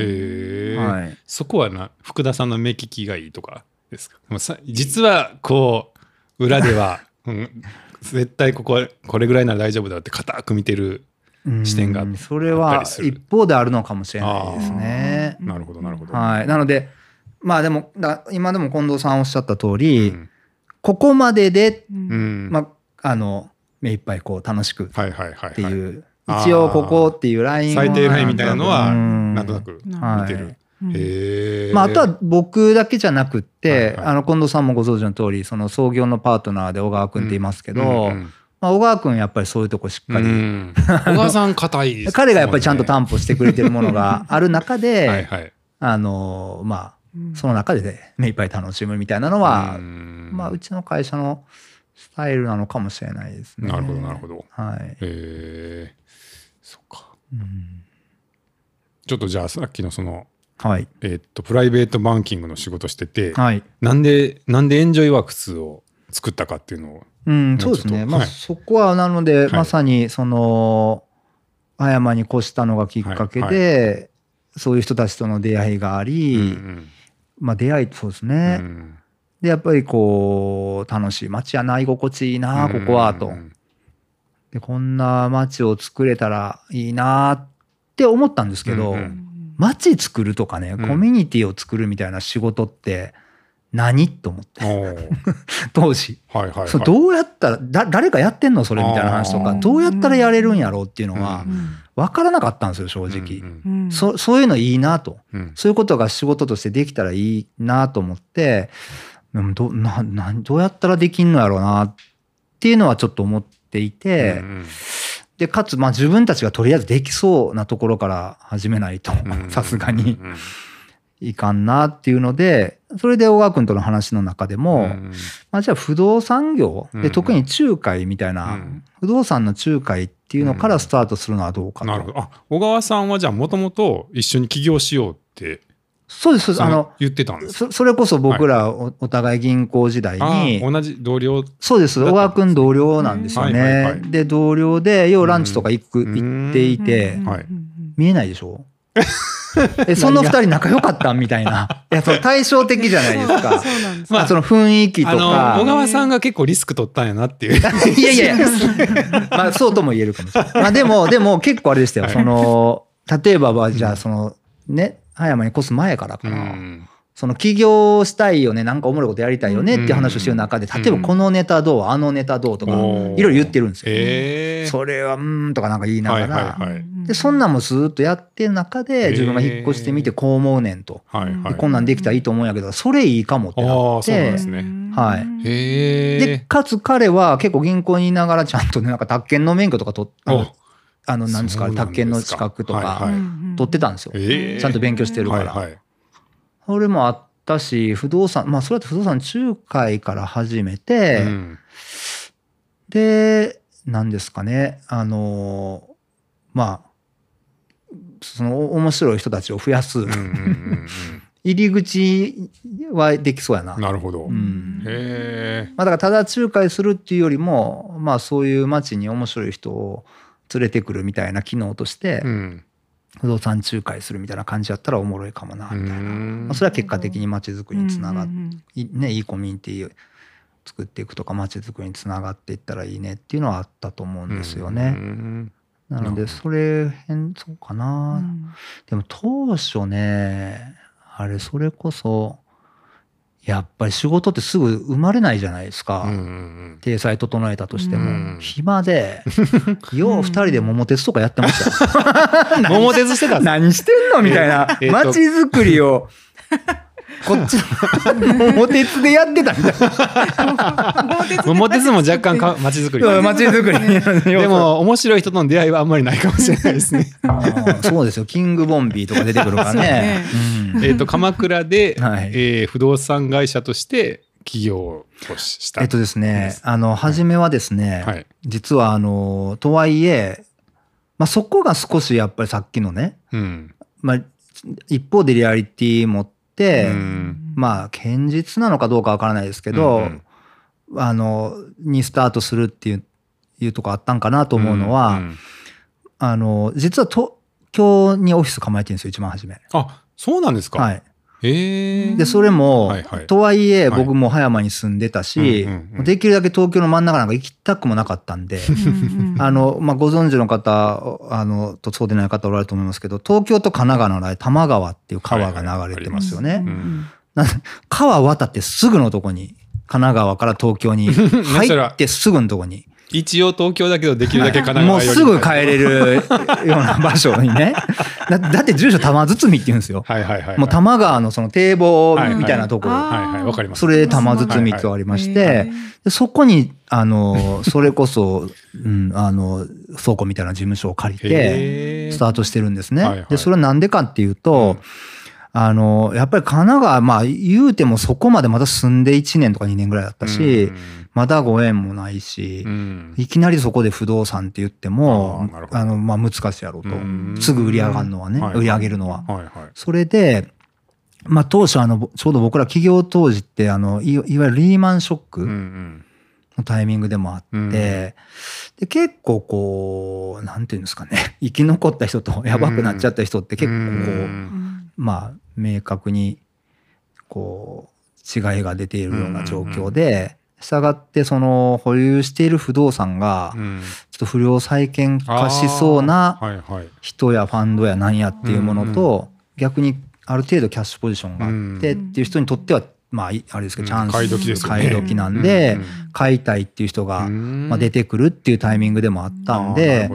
はい。そこはな、福田さんの目利きがいいとか？ですか？実はこう、裏では、うん、絶対ここはこれぐらいなら大丈夫だって固く見てる。視点がうんそれは一方であるのかもしれないですね。なるほど、なるほど。はい、なのでまあでもだ今でも近藤さんおっしゃった通り、うんここまでで、うんうんまあ、あの目いっぱいこう楽しくっはいはいはい、はい。てい一応ここっていうラインは最低ラインみたいなのは、うんなんとなく見はいてる。うん。まあ、あとは僕だけじゃなくって、はいはいあの近藤さんもご存知の通りその創業のパートナーで小川君って言いますけど、うんうんまあ、小川君やっぱりそういうとこしっかり、うん 小川さん硬いです彼がやっぱりちゃんと担担保してくれてるものが ある中で、はいはい。あのまあうんその中で目いっぱい楽しむみたいなのは、うんまあ、うちの会社のスタイルなのかもしれないですね。なるほどなるほど。はい。へえ。そっか。うんちょっとじゃあさっきのその、はい。えーっと、プライベートバンキングの仕事してて、はい。なんで、なんでエンジョイワークスを作ったかっていうのを。うん、そうですね。まあ、はいそこはなので、いまさにその、葉山に越したのがきっかけで、はそういう人たちとの出会いがあり、うんまあ出会い、そうですうね。んで、やっぱりこう、楽しい街やな、居心地いいな、ここは、とう。んで、こんな街を作れたらいいなって思ったんですけど、うんうん街作るとかね、ん。コミュニティを作るみたいな仕事って何と思って、当時。はいはいはい。そうどうやったらだ誰かやってんの？それみたいな話とか。どうやったらやれるんやろうっていうのはうん分からなかったんですよ正直、うんうんそそういうのいいなと。うん。そういうことが仕事としてできたらいいなと思ってでもどななどうやったらできんのやろうなっていうのはちょっと思っていて、うんでかつまあ自分たちがとりあえずできそうなところから始めないとうん さすがに。うんいかんなっていうのでそれで小川君との話の中でも、うんまあ、じゃあ不動産業うん。で特に仲介みたいな、うん。不動産の仲介っていうのからスタートするのはどうかと。なるほど。あ、小川さんはじゃあもともと一緒に起業しようって、そうですそうですそのあの言ってたんですかそそれこそ僕らおお互い銀行時代あに、同じ同僚。そうです小川君同僚なんですよね。で同僚でようランチとか行く、うん行っていて、見えないでしょ？えその二人仲良かったみたいな。いやその対照的じゃないですか。そうなんです。まあその雰囲気とあの、か小。川さんが結構リスク取ったんやなっていう。いやいやいや、まあそうとも言えるかもしれない。まあでも、でも結構あれでしたよ。はいその、例えばはじゃあその、ね、葉山に越す前からかうな。んその起業したいよね、なんかおもろいことやりたいよねって話をしてる中で、うん例えばこのネタどう、あのネタどう？とか、いろいろ言ってるんですよ。へえ。それは、うーんとかなんか言いなはいがら。で、そんなんもずーっとやってる中へで、ー自分が引っ越してみてこう思うねんと。こんなんできたらいいと思うんやけど、それいいかもってなっああそうなんでてす、ねはい。で、かつ彼は結構銀行にいながらちゃんとね、なんか宅建の免許とか取っあのおあの、なんですか、宅建の資格とはいかはい取ってたんですよ。ちゃんと勉強してるからはいはい。それもあったし、不動産、まあ、それだって不動産仲介から始めて、うんで、なんですかね、あの、まあ、そのお面白い人たちを増やすうんうんうん 入り口はできそうやな。うんなるほど。へうんえ。まあ、だからただ仲介するっていうよりも、まあそういう街に面白い人を連れてくるみたいな機能としてう、ん。不動産仲介するみたいな感じだったらおもろいかもな、みたいな。うんまあ、それは結果的に街づくりにつながっうんうんいね、いいコミュニティ作っていくとか街づくりにつながっていったらいいねっていうのはあったと思うんですようね。んなのでそれ変そうかうな。んでも当初ねあれそれこそやっぱり仕事ってすぐ生まれないじゃないですか。うんうん体裁整えたとしても、うん暇で、よう二人で桃鉄とかやってました。桃鉄してた何してんの？みたいな。街づくりを、こっちの桃鉄でやってたみたい桃 鉄も若干か街づくり。な。街づくり。でも、面白い人との出会いはあんまりないかもしれないですね。そうですよ。キングボンビーとか出てくるからね。うんえっと、鎌倉で、はいえー不動産会社として起業をした。えっとですね、あの、初めはですね、はい。実はあの、とはいえ、まあ、そこが少しやっぱりさっきのね、うん。まあ、一方でリアリティ持って、うんまあ、堅実なのかどうかわからないですけど、うんあの、にスタートするっていう、いうとこあったんかなと思うのは、んあの、実は東京にオフィス構えてるんですよ、一番初め。あ、そうなんですか。はい。で、それも、はいはい。とはいえ、はい。僕も葉山に住んでたし、うんうんうん。できるだけ東京の真ん中なんか行きたくもなかったんで、あの、まあ、ご存知の方、あの、とそうでない方おられると思いますけど、東京と神奈川の間、多摩川っていう川が流れてますよね。んな川渡ってすぐのとこに、神奈川から東京に 入ってすぐのとこに、一応東京だけどできるだけ神奈もう川よりすぐ帰れるような場所にね。だだって住所玉包みって言うんですよ。はいはいはいはい。もう多摩川のその堤防みたいなところ。はいはいわかりますそれで玉包みとありまして、でそこに、あの、それこそ、うん、あの、倉庫みたいな事務所を借りて、スタートしてるんですね。はいはいで、それはなんでかっていうと、あの、やっぱり神奈川、まあ言うてもそこまでまだ住んで1年とか2年ぐらいだったし、まだご縁もないし、うん。うんいきなりそこで不動産って言ってもあの、まあ難しいやろうと。うん。すぐ売り上がるのはね、はい売り上げるのは。はいはい。それで、まあ当初あの、ちょうど僕ら企業当時って、あの、いいわゆるリーマンショッうんうクん。のタイミングでもあって、うん。で結構こう、なんていうんですかね、生き残った人とやばくなっちゃった人って結構こう、うん。まあ明確にこう違いが出ているような状況で、したがってその保有している不動産がうん。ちょっと不良債権化しそうな。人やファンドやなんやっていうものと、逆にある程度キャッシュポジションがあってっていう人にとっては、まあいあれですけどチャンス買い時買い時なんで、うん買いたいっていう人が、うん。まあ、出てくるっていうタイミングでもあったんで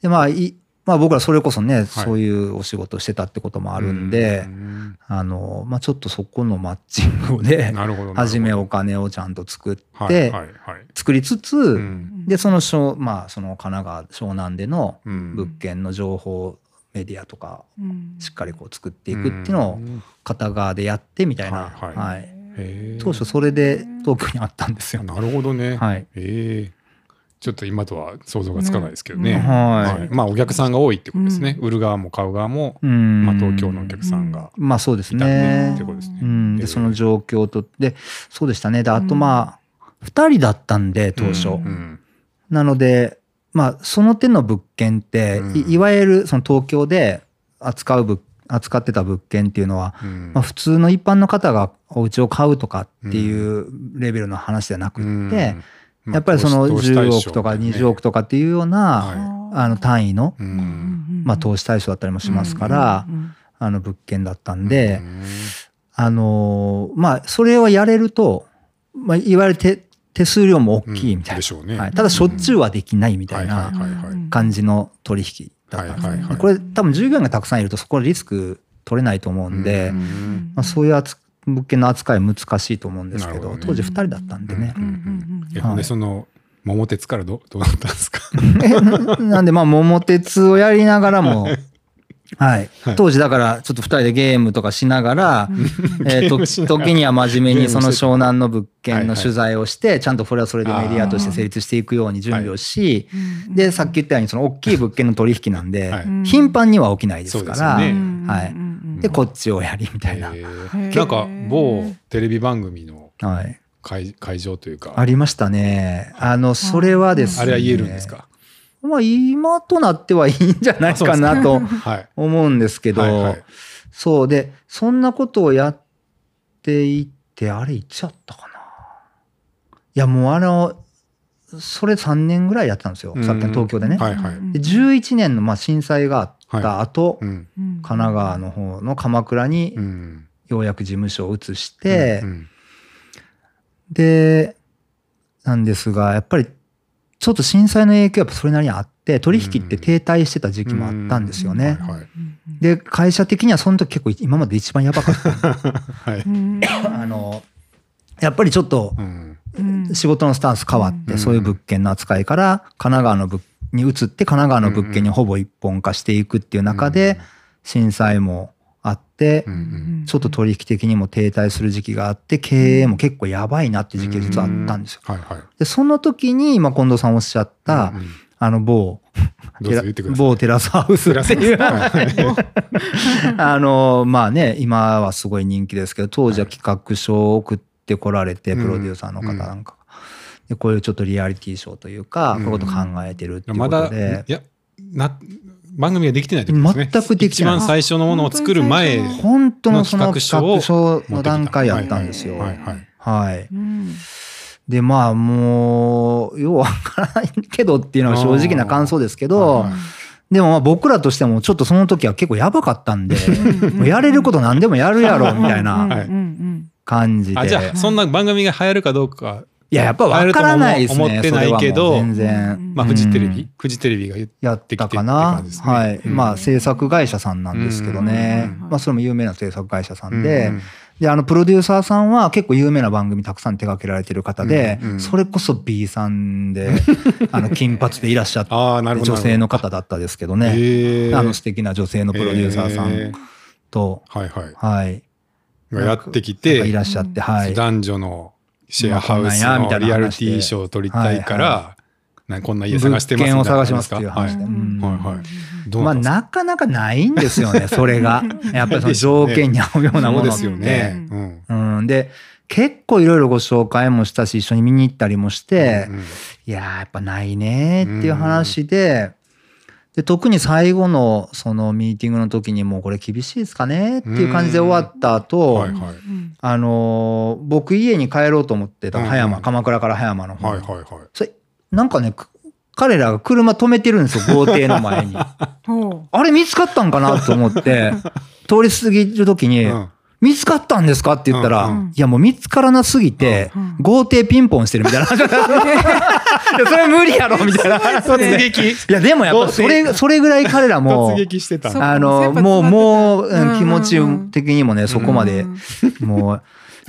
でまあいまあ僕らそれこそね、そういうお仕事してたってこともあるんで、うんあの、まあ、ちょっとそこのマッチングで。初めお金をちゃんと作って、はいはいはい。作りつつ、うんで、その小、まあ、その神奈川、湘南でのうん物件の情報メディアとか、しっかりこう作っていくっていううのをん片側でやってみたいな。はいはい当初それで東京にあったんですよ。なるほどね。はいええちょっと今とは想像がつかないですけどね。うん。はい。まあお客さんが多いってことですね。売る側も買う側も、うん。まあ東京のお客さんがまあそうですね。ねって。ことですね。うん、でええその状況とでそうでしたね。であとまあ2人だったんで当初、うん。なのでまあその手の物件って、うん。いいわゆるその東京で扱う物扱ってた物件っていうのは、うん。まあ、普通の一般の方がお家を買うとかっていうレベルの話じゃなくって、うんやっぱりその投資対象10億とかね。20億とかっていうような、はあの単位の、うん。まあ、投資対象だったりもしますから、あの物件だったんで、うん。あのーまあ、それをやれると、まあ、いわゆる手手数料も大きいみたいな、でしょうね。はい。ただ、しょっちゅうはできないみたいな感じの取引だったんですこれ、多分従業員がたくさんいると、そこはリスク取れないと思うんで、うん。まあ、そういう扱物件の扱い難しいと思うんですけど、どね。当時2人だったんでね。う。んうんえはい。ほんでその桃鉄からどどうなったんですか？なんで、まあ、桃鉄をやりながらも、はい。当時だから、ちょっと二人でゲームとかしながら、えー時には真面目にその湘南の物件はいはいの取材をして、ちゃんとそれはそれでメディアとして成立していくように準備をし、で、さっき言ったように、その大きい物件の取引なんではい、頻繁には起きないですから、ね。はい。で、こっちをやりみたいな。なんか某テレビ番組のはい。会会場というかありましたね。あの、それはですね。あれは言えるんですか？まあ、今となってはいいんじゃないかなとはい思うんですけど、そうで、そんなことをやっていって、あれいつやったかな。いや、もうあの、それ3年ぐらいやってたんですよ。さっきの東京でね。はいはいで11年のまあ震災があった後、うん。神奈川の方の鎌倉にうん。ようやく事務所を移して、うん。で、なんですが、やっぱりちょっと震災の影響はやっぱそれなりにあって、取引って停滞してた時期もあったんですよね。はいはい。で、会社的にはその時結構今まで一番やばかった。はい。うん。あの、やっぱりちょっとうん。うん。仕事のスタンス変わって、うん。そういう物件の扱いから神奈川の物に移って神奈川の物件にほぼ一本化していくっていう中で震災もあってちょっと取引的にも停滞する時期があって経営も結構やばいなって時期が実はあったんですよ。でその時に今近藤さんおっしゃったあの某。某テラスハウスっていう。はい。あのまあね今はすごい人気ですけど当時は企画書を送ってこられてうん。プロデューサーの方なんかがでこういうちょっとリアリティショーというか、うんこういうこと考えてるっていうまだ、ことで、いや、な、番組ができてないってことですね。全くできてない一番最初のものを作る前。あ本本当のそのの企企画書を画書の段階やったんですよ。はいはい。はい。うんでまあもうようわからないけどっていうのが正直な感想ですけど、でもまあ僕らとしてもちょっとその時は結構やばかったんで、やれること何でもやるやろみたいうんな感じで。あ、じゃあ、そんな番組が流行るかどうか、いや、やっぱ分からないですね。思ってないけど全然。まあ、フジテレビうん、フジテレビが言ってやったかな？はい。うんまあ、制作会社さんなんですけどねうん。まあ、それも有名な制作会社さんうでん、で、あの、プロデューサーさんは結構有名な番組たくさん手掛けられてる方でそれこそ B さんで、あの、金髪でいらっしゃっああ、なるほど。て女性の方だったですけどね。あの素敵な女性のプロデューサーさへんと、はいはい。はい。がやってきてい、らっしゃって、はい。男女のシェアハウスのリアリティショーを撮りたいかはら、なこんな家探してます物件を探しますっていう話で。はいうんはいまあ、なか？なかないんですよね、それが。やっぱりその条件に合うようなものですよね。うん。うん。で、結構いろいろご紹介もしたし、一緒に見に行ったりもして、うんいやー、やっぱないねっていう話で、で、特に最後のそのミーティングの時にもうこれ厳しいですかねっていう感じで終わった後、はいはい。うんあのー僕家に帰ろうと思ってた葉山、うんうん鎌倉から葉山の方にはいはいはい。それなんかね、く彼らが車止めてるんですよ、豪邸の前に。ほあれ見つかったんかなと思って、通り過ぎる時に、うん見つかったんですか？って言ったら、いやもう見つからなすぎて、うん豪邸ピンポンしてるみたいな。い やそれ無理やろみたいな。話突で。撃。いやでもやっぱそれ、それぐらい彼らも突、撃してた。あの、もう、もう、気持ち的にもね、そこまでうん、もう、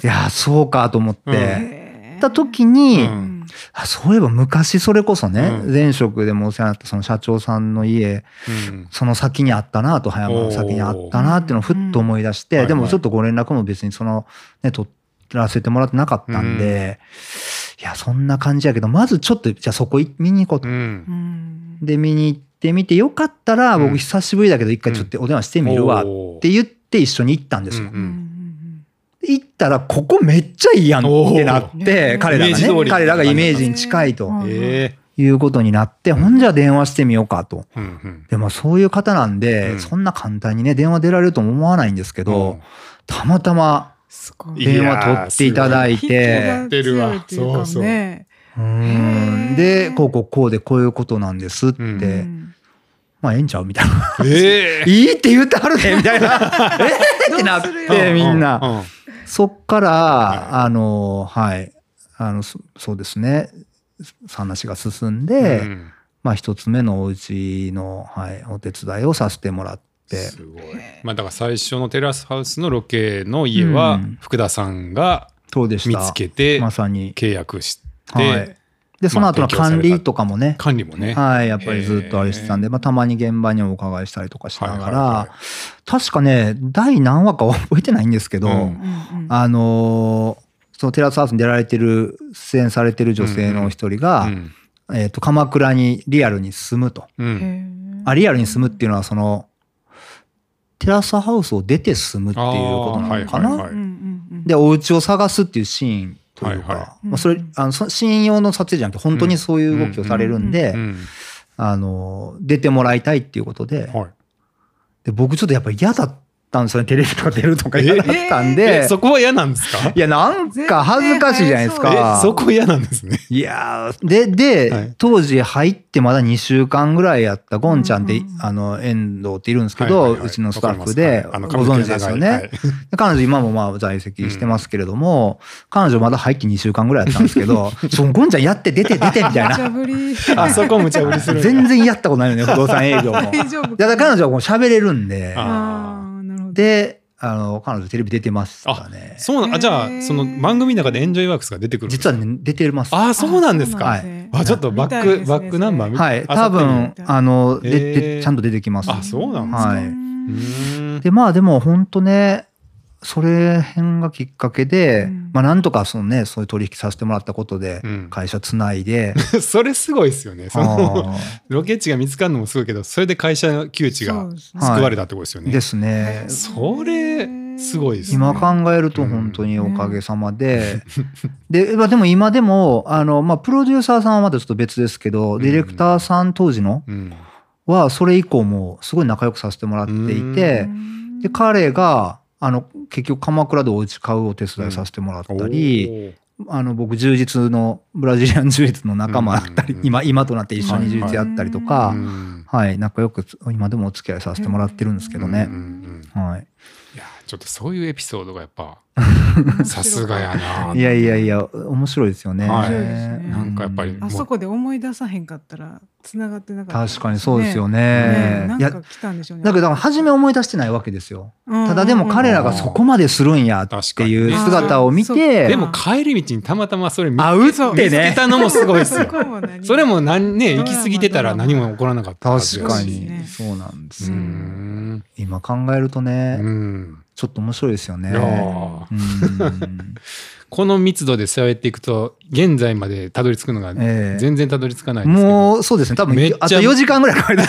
いや、そうかと思って、た時に、うんあそういえば昔それこそね、うん。前職でもお世話になったその社長さんの家、うん。その先にあったなと、葉山の先にあったなっていうのをふっと思い出して、うんでもちょっとご連絡も別にその、ね、取らせてもらってなかったんで、いや、そんな感じやけど、まずちょっと、じゃあそこ見に行こうと。で、見に行ってみて、よかったら、うん。僕久しぶりだけど一回ちょっとお電話してみるわって言って一緒に行ったんですよ。うんうん行ったら、ここめっちゃいいやんってなっおて、ー彼らがね、イメージ通り。彼らがイメージに近いということになって、ほんじゃ電話してみようかと。えうんうん。でもそういう方なんで、うん。そんな簡単にね、電話出られるとも思わないんですけど、うん。たまたま、すごい。電話取っていただいて、てるわ。そうそう。で、こうこうこうでこういうことなんですって、まあええんちゃうみたいな。ええ。いいって言ってはるねみたいな。えーってなって、よ。みんな。そっから、はあの、はい。あの、そそうですね。話が進んで、うんまあ一つ目のお家の、はい、お手伝いをさせてもらって。すごい。まあだから最初のテラスハウスのロケの家はうん福田さんが。見つけてまさに。契約しはいて、で、その後の管理とかもね、管理もね。はい、やっぱりずっとあれしてたんで、まあ、たまに現場にお伺いしたりとかしながら、はいはいはい確かね、第何話か 覚えてないんですけど、うん。うんうん。あのーそのテラスハウスに出られてる、出演されてる女性の一人が、うん。えっ、と、鎌倉にリアルに住むと。うん。あ、リアルに住むっていうのは、その、テラスハウスを出て住むっていうことなのかな？で、お家を探すっていうシーンというか、はいはまあ、それ、あの、そシーン用の撮影じゃなくて、本当にそういう動きをされるんで、うん。あの、出てもらいたいっていうことで、はい。で僕ちょっとやっぱり嫌だったんですよねテレビとか出るとか嫌だったんでえそこは嫌なんですか？いやなんか恥ずかしいじゃないですえか。そこ嫌なんですね。いやーで、で、はい当時入ってまだ2週間ぐらいやったゴンちゃんって、うんうんあの、遠藤っているんですけど、はいはいはいうちのスタッフで、ご存知ですよね。はい彼女今もまあ在籍してますけれども、彼女まだ入って2週間ぐらいやったんですけど、そのゴンちゃんやって出て出てみたいな。あそこ無茶ぶりする。全然やったことないよね、不動産営業も。いや、だから彼女はもう喋れるんで、あ。で、あの、彼女テレビ出てましたね。そうなんあじゃあその番組の中でエンジョイワークスが出てくる実はね、出てます。ああそうなんですか。あそうなんですね。あちょっとバック、ねバックナンバー見はい、多分、あの、で、で、ちゃんと出てきます。あそうなんですか。はい。で、まあでも本当ね、それ辺がきっかけで、うん。まあなんとかそのね、そういう取引させてもらったことでうん、会社つないで、それすごいですよね。そのあロケ地が見つかるのもすごいけど、それで会社の窮地がそうですね。救われたってことですよね。ーですね。それすごいですね。今考えると本当におかげさまで、で、まあでも今でも、あの、まあプロデューサーさんはまたちょっと別ですけど、ディレクターさん当時のうん。は、それ以降もすごい仲良くさせてもらっていて、で、彼が、あの、結局鎌倉でお家買うお手伝いさせてもらったり、あの僕充実のブラジリアン柔術の仲間だったり、うん今今となって一緒に柔術やったりとか、ううんはい。仲良く今でもお付き合いさせてもらってるんですけどね。うん、うんうんはい、いやちょっとそういうエピソードがやっぱさすがやな。いやいやいや面白いですよね、はい。なんかやっぱりあそこで思い出さへんかったら繋がってなかった。確かにそうですよね。なんか来たんでしょうね。だけど初め思い出してないわけですよ。うん。ただでも彼らがそこまでするんやっていう姿を見て。でも帰り道にたまたまそれ見つけねたのもすごいですよ。それも何ね行き過ぎてたら何も起こらなかった確かに。そうなんです今考えるとね、うん。ちょっと面白いですよねこの密度でそうやっていくと現在までたどり着くのがええ。全然たどり着かないですけど、もうそうですね。多分めっちゃあと4時間ぐらいかかる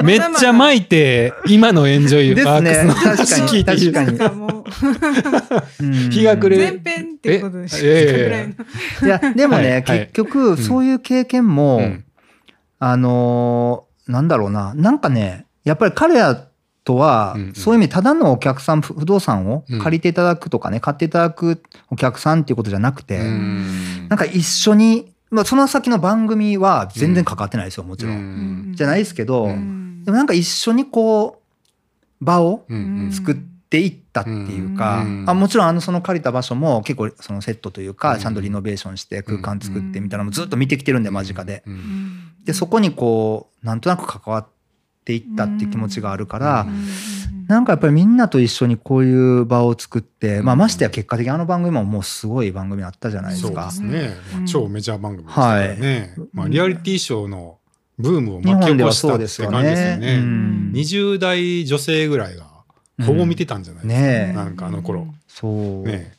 めっちゃ巻いて今のエンジョイですワークスの話かに。聞いていい確かに。なんか日が暮れ前編ってことでしええたぐらいやでもね、はい。はい。結局そういう経験も、うん。あのーなんだろうな。なんかねやっぱり彼らとは、うんうん。そういう意味ただのお客さん不不動産をうん。借りていただくとかね、買っていただくお客さんっていうことじゃなくて、うん。なんか一緒に、まあ、その先の番組は全然関わってないですよもちろん。うん。じゃないですけど、うん。でもなんか一緒にこう場を作っていったっていうか、もちろんあのその借りた場所も結構そのセットというか、うん。ちゃんとリノベーションして空間作ってみたいなのもずっと見てきてるんで間近で。でそこにこうなんとなく関わっていったっていう気持ちがあるから、うん。なんかやっぱりみんなと一緒にこういう場を作って、まあ、ましてや結果的にあの番組ももうすごい番組あったじゃないですそうか。ですね、うん。超メジャー番組でしたからね、まあ、リアリティショーのブームを日巻き起こしたってですよね。感じですよね。うん。20代女性ぐらいがほぼ見てたんじゃないですか、ねえ。なんかあの頃、そう、ね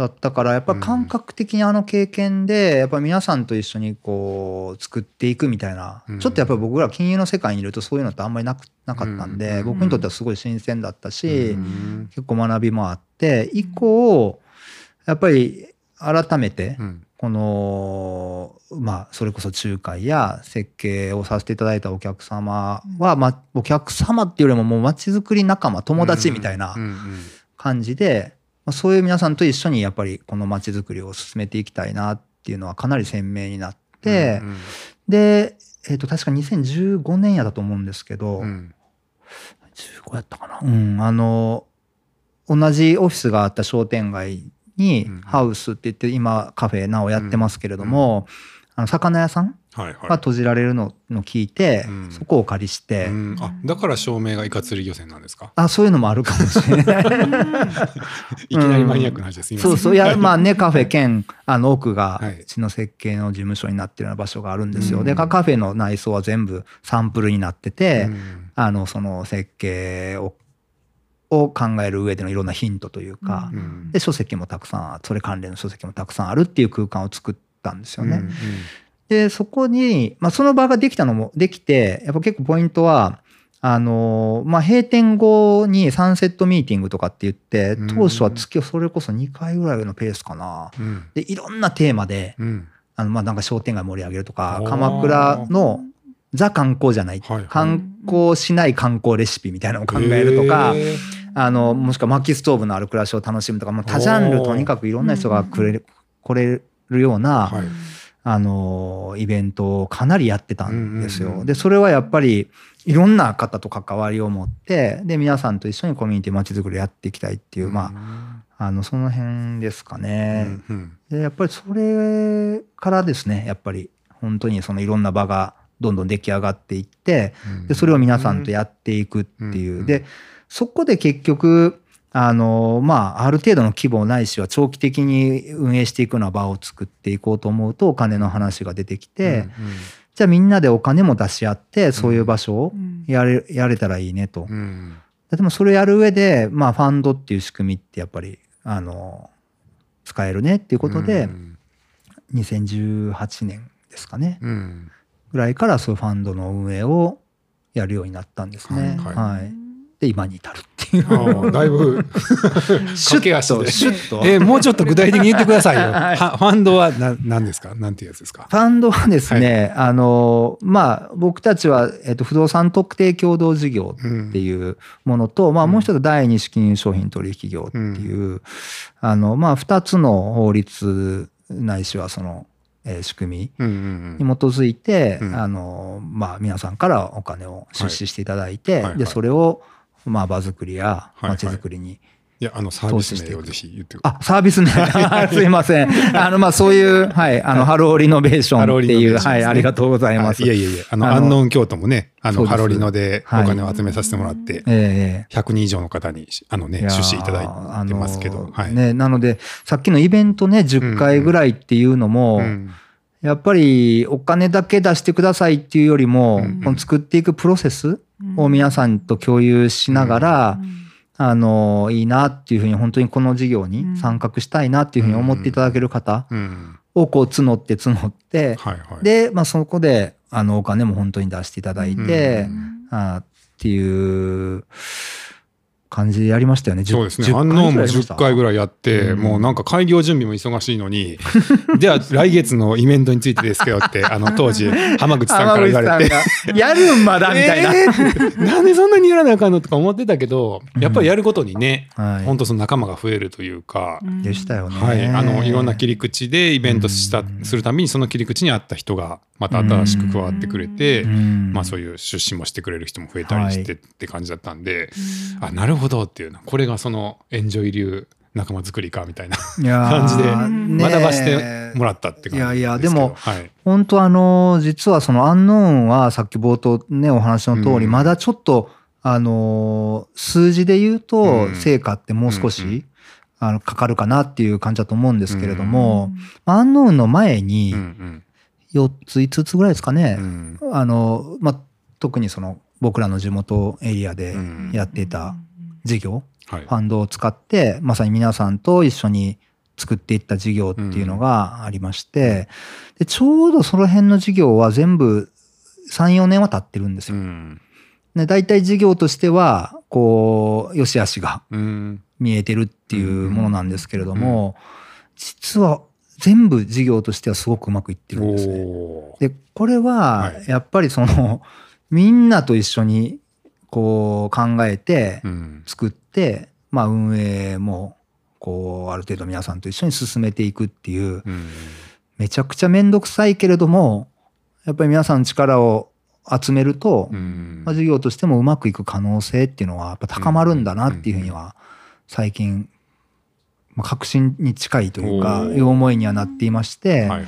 だったからやっぱ感覚的にあの経験でやっぱ皆さんと一緒にこう作っていくみたいな、うん。ちょっとやっぱり僕ら金融の世界にいるとそういうのってあんまりなくなかったんで、うん。僕にとってはすごい新鮮だったし、うん。結構学びもあって以降やっぱり改めてうん。このまあそれこそ仲介や設計をさせていただいたお客様は、まあ、お客様っていうよりももう街づくり仲間友達みたいな感じで、まあそういう皆さんと一緒にやっぱりこの街づくりを進めていきたいなっていうのはかなり鮮明になって、うんで、えっと確か2015年やだと思うんですけど、うん15やったかな？うん、あの、同じオフィスがあった商店街にうん。ハウスって言って今カフェなおやってますけれども、あの魚屋さんが閉じられるのの聞いて、うん。そこをお借りして、うん。あだから照明がイカ釣り漁船なんですか？あそういうのもあるかもしれない。いきなりマニアックな話です、今そうそう。いやまあねカフェ兼あの奥がはい。うちの設計の事務所になってるような場所があるんですよ。うん。でカフェの内装は全部サンプルになってて、うん。あのその設計をを考える上でのいろんなヒントというか、うん。で書籍もたくさんそれ関連の書籍もたくさんあるっていう空間を作ったんですよね。うんうんでそこに、まあ、その場ができたのもできてやっぱ結構ポイントはあのまあ、閉店後にサンセットミーティングとかって言ってうん当初は月をそれこそ2回ぐらいのペースかな。うん。でいろんなテーマでうん。あのまあなんか商店街盛り上げるとか鎌倉のザ観光じゃない、はいはい。観行しない観光レシピみたいなのを考えるとか、あのもしくは薪ストーブのある暮らしを楽しむとかもう多ジャンルとにかくいろんな人が来れる来れるような、はいあのイベントをかなりやってたんですよ。うんうんうんでそれはやっぱりいろんな方と関わりを持ってで皆さんと一緒にコミュニティまちづくりやっていきたいっていう、まああのその辺ですかうね。んうん。でやっぱりそれからですねやっぱり本当にそのいろんな場がどんどん出来上がっていってでそれを皆さんとやっていくっていう、うん。でそこで結局あのまあある程度の規模ないしは長期的に運営していくような場を作っていこうと思うとお金の話が出てきて、じゃあみんなでお金も出し合ってそういう場所をやれやれたらいいねと。うん。うんでもそれやる上で、まあ、ファンドっていう仕組みってやっぱりあの使えるねっていうことで、うん。2018年ですかね。うん。ぐらいからそういうファンドの運営をやるようになったんですね。はいはい。で今に至るだいぶ。シュッとシュッと。えーもうちょっと具体的に言ってくださいよ。はい。はファンドはな何ですか？なんていうやつですか？ファンドはですね、あのまあ僕たちは、えっと、不動産特定共同事業っていうものと、まあもう一つ第二資金融商品取引業っていう、あのまあ二つの法律ないしはその、えー仕組みうんうんに基づいて、うん。あのまあ皆さんからお金を出資していただいて、はい。はい。でそれをまあ場作りやはいはい。街づくりに、いやあのサービス名をぜひ言ってくだあ、サービスね。すいません。あの、まあ、そういう、はい、あの、ハローリノベーションっていう、はい、ありがとうございます。いやいやいやあのアンノーン京都もねあのハロリノでおはい。金を集めさせてもらってええ100人以上の方にあのね出資いただいてますけどはい。ね、なので、さっきのイベントね、10回ぐらいっていうのも、うんやっぱりお金だけ出してくださいっていうよりも、うん。この作っていくプロセスを皆さんと共有しながら、あの、いいなっていうふうに、本当にこの事業に参画したいなっていうふうに思っていただける方うん。をこう募って募って、はいはい。で、まあ、そこであのお金も本当に出していただいて、あーっていう感じでやりましたよね。10そうですね。10アンノーンも10回ぐらいやって、うん。もうなんか開業準備も忙しいのに、じゃあ来月のイベントについてですけどって、あの当時、浜口さんから言われて。やるんまだみたいな。えーなんでそんなにやらなあかんのとか思ってたけど、やっぱりやることにね、はい。本当その仲間が増えるというか、でしたよね。はい、あのいろんな切り口でイベントした、するためにその切り口に合った人がまた新しく加わってくれて、うん。まあそういう出資もしてくれる人も増えたりしてって感じだったんで、あなるほどっていうのこれがそのエンジョイ流仲間作りかみたいないやー感じでね学ばしてもらったって感じですけど。いやいやでもはい、本当あの実はそのアンノーンはさっき冒頭ねお話の通り、うん。まだちょっとあの数字で言うとうん。成果ってもう少し、うんうん。あのかかるかなっていう感じだと思うんですけれども、アンノーンの前にうん4つ5つぐらいですかね、うん。あのまあ、特にその僕らの地元エリアでうん。やっていた事業、はい。ファンドを使ってまさに皆さんと一緒に作っていった事業っていうのがありまして、でちょうどその辺の事業は全部34年は経ってるんですよ。うん。で大体事業としてはこう良し悪しがうん。見えてるっていうものなんですけれども、実は全部事業としてはすごくうまくいってるんですね。でこれははい。やっぱりそのみんなと一緒にこう考えてうん。作って、まあ運営もこうある程度皆さんと一緒に進めていくっていううん。めちゃくちゃめんどくさいけれどもやっぱり皆さんの力を集めると、うん。まあ、事業としてもうまくいく可能性っていうのはやっぱ高まるんだなっていうふうには最近、まあ、確信に近いというかいう思いにはなっていまして、はいはい。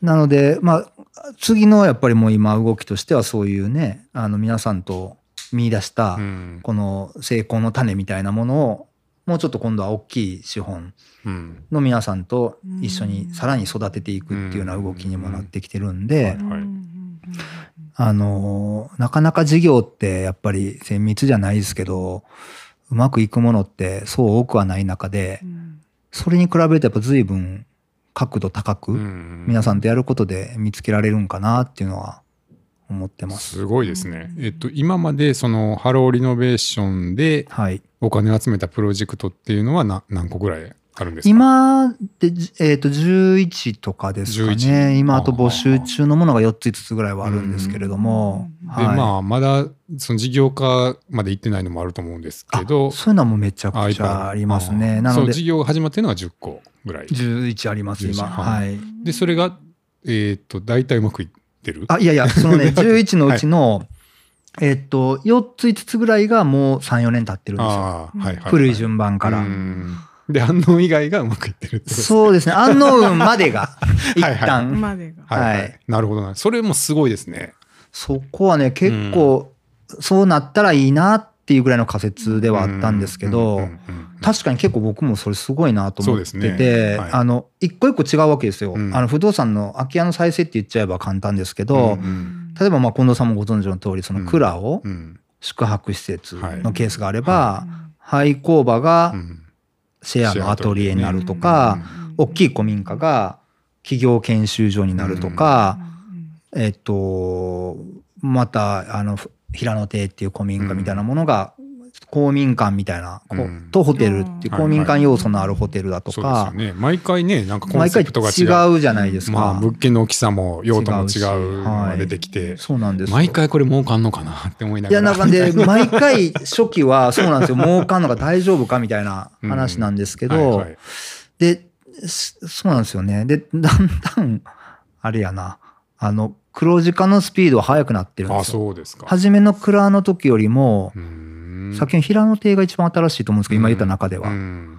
なのでまあ次のやっぱりもう今動きとしてはそういうねあの皆さんと見出したうん。この成功の種みたいなものをもうちょっと今度は大きい資本うん。の皆さんと一緒にさらに育てていくっていうような動きにもなってきてるんで、はいあのなかなか事業ってやっぱり精密じゃないですけどうまくいくものってそう多くはない中でそれに比べるとやっぱ随分角度高くうん。皆さんとやることで見つけられるんかなっていうのは思ってます。すごいですね。えっと、今までそのハローリノベーションではい。お金を集めたプロジェクトっていうのはな何個ぐらいあるんですか？今で、じえっ、と、11とかですか11ね。今、あと募集中のものが4つ5つぐらいはあるんですけれども。はいまあまだその事業化まで行ってないのもあると思うんですけどそういうのはもうめちゃくちゃありますね。あなので、事業が始まってるのは10個ぐらい11あります、今。11はい。でそれがえっ、と大体うまくいってる？あ、いやいや、そのね、11のうちの、えっと、4つ5つぐらいがもう3、4年経ってるんですよ。ああはいはい、はい、古い順番から。うん。で安納以外がうまくいってるってことそうですね。安納運までが、一 はいはい。旦。までが。はい、はいはい。なるほどな。それもすごいですね。そこはね、結構、そうなったらいいなっていうぐらいの仮説ではあったんですけど、うんうんうんうん確かに結構僕もそれすごいなと思ってて、ね。はい。あの、一個一個違うわけですよ。うん。あの、不動産の空き家の再生って言っちゃえば簡単ですけど、うん例えばまあ近藤さんもご存知の通り、その蔵をうん。宿泊施設のケースがあれば、廃工場うがん。シェアのアトリエになるとか、大きい古民家が企業研修所になるとか、えっと、また、あの、平野邸っていう古民家みたいなものが、公民館みたいな、とホテルっていううん公民館要素のあるホテルだとそうですよか、ね。毎回ねなんかコン毎回セプトが違う。じゃないですまあか。物件の大きさも用途も違違うのはい。が出てきて、そうなんですよ。毎回これ儲かんのかなって思いないがや、らなんかで、毎回初期はそうなんですよ。儲かんのが大丈夫かみたいな話なんですけどはいは、い。で、すそうなんですよね。で、だんだん、あれやな、あの、黒字化のスピードは速くなってるんあですよ。そうですか初めの蔵の時よりも先の平野亭が一番新しいと思うんですけど、今言った中では。うん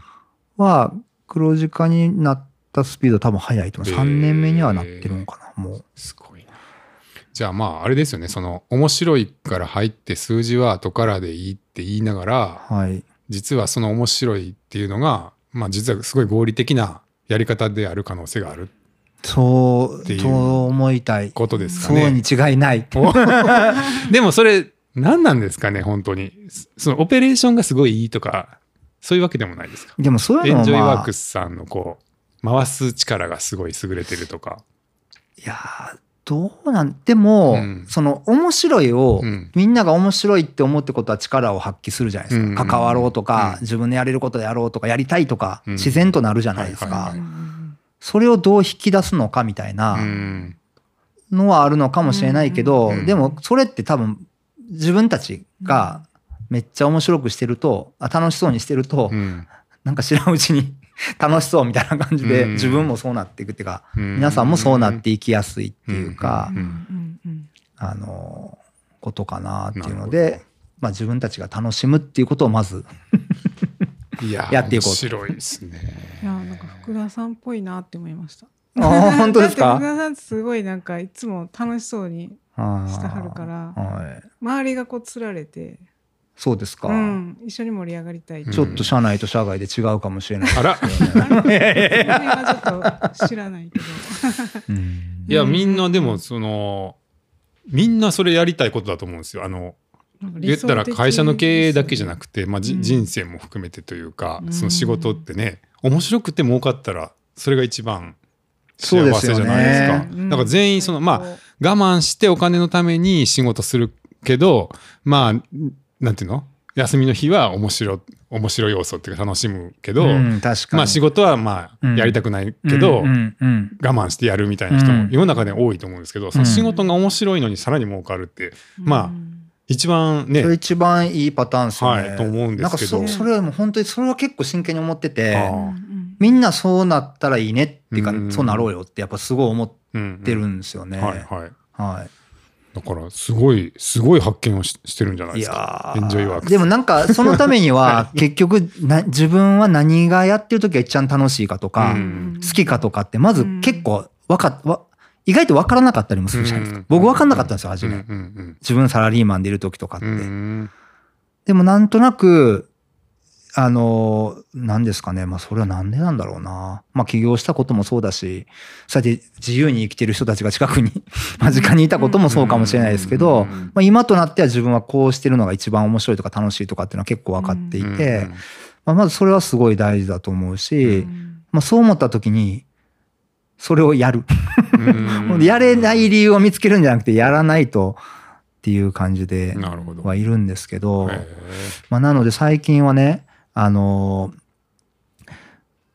は、黒字化になったスピード多分速いと思う。へー3年目にはなってるのかな、もう。すごいなじゃあまああれですよねその面白いから入って数字は後からでいいって言いながらはい。実はその面白いっていうのがまあ実はすごい合理的なやり方である可能性があるっていうと思いたい。ことですかそうね。に違いない。でもそれ何なんですかね本当にそのオペレーションがすごいいいとかそういうわけでもないですか？でもそういエうのは、まあンジョイワーク、スさんのこう回す力がすごい優れてるとかいやーどうなん、でも、うんその面白いを、うんみんなが面白いって思ってことは力を発揮するじゃないですか。うん関わろうとか、うん自分でやれることやろうとか、やりたいとか、うん自然となるじゃないですか。はいはいそれをどう引き出すのかみたいなうん。のはあるのかもしれないけど、うんでもそれって多分自分たちがめっちゃ面白くしてると、あ楽しそうにしてると、うん。なんか知らんうちに 楽しそうみたいな感じで、うん。自分もそうなっていくっていうか、うん。皆さんもそうなっていきやすいっていうか、あの、ことかなっていうので、まあ自分たちが楽しむっていうことをまず、いややっていこう面白いですねいやなんか福田さんっぽいなって思いました。あー本当ですか？だって福田さんってすごいなんかいつも楽しそうにしてはるからはい。周りがこうつられて、そうですか。うん、一緒に盛り上がりたい。ちょっと社内と社外で違うかもしれない。あらそれ？はちょっと知らないけど。うんいやみんなでもそのみんなそれやりたいことだと思うんですよあの言ったら会社の経営だけじゃなくて、まあ、人生も含めてというか、うん。その仕事ってね面白くて儲かったらそれが一番幸せじゃないですか。うん。だから全員そのまあ我慢してお金のために仕事するけどまあなんていうの？休みの日は面白面白い要素っていうか楽しむけど、うん確かに。まあ仕事はまあうん。やりたくないけど、我慢してやるみたいな人うん。も世の中で多いと思うんですけど、その仕事が面白いのにさらに儲かるって、まあうん一番ね。それ一番いいパターンですよね。はいと思うんですけど。なんかそそれはもう本当にそれは結構真剣に思ってて、みんなそうなったらいいねっていうか、うん。そうなろうよってやっぱすごい思っうんてるんですよね。はいはい。はい。だからすごいすごい発見をししてるんじゃないいですか。やエンジョイワークス。でもなんかそのためには 結局な自分は何がやってる時が一番楽しいかとか、うん。好きかとかってまず結構わかわ意外と分からなかったりもするじゃないですか。うん。僕分かんなかったんですよ初め、うんうん自分サラリーマンでいる時とかって。でもなんとなくあの何ですかね。まあそれはなんでなんだろうな。まあ起業したこともそうだしそうやって自由に生きてる人たちが近くに 間近にいたこともそうかもしれないですけど、うんまあ、今となっては自分はこうしてるのが一番面白いとか楽しいとかっていうのは結構分かっていて、うん。まあ、まずそれはすごい大事だと思うし、うん。まあ、そう思った時にそれをやる。うん。やれない理由を見つけるんじゃなくてやらないとっていう感じではいるんですけど、へまあ、なので最近はねあの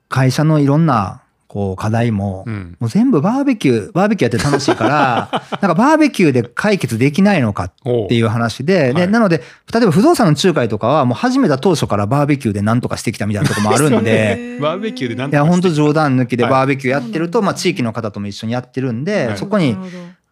会社のいろんなこう課題も、うん。もう全部バーベキュー、バーベキューやって楽しいから、なんかバーベキューで解決できないのかっていう話で、で、はい。なので、例えば不動産の仲介とかはもう始めた当初からバーベキューで何とかしてきたみたいなとこもあるんで、バーベキューでなんいや、本当冗談抜きではい。バーベキューやってると、まあ地域の方とも一緒にやってるんで、はい。そこに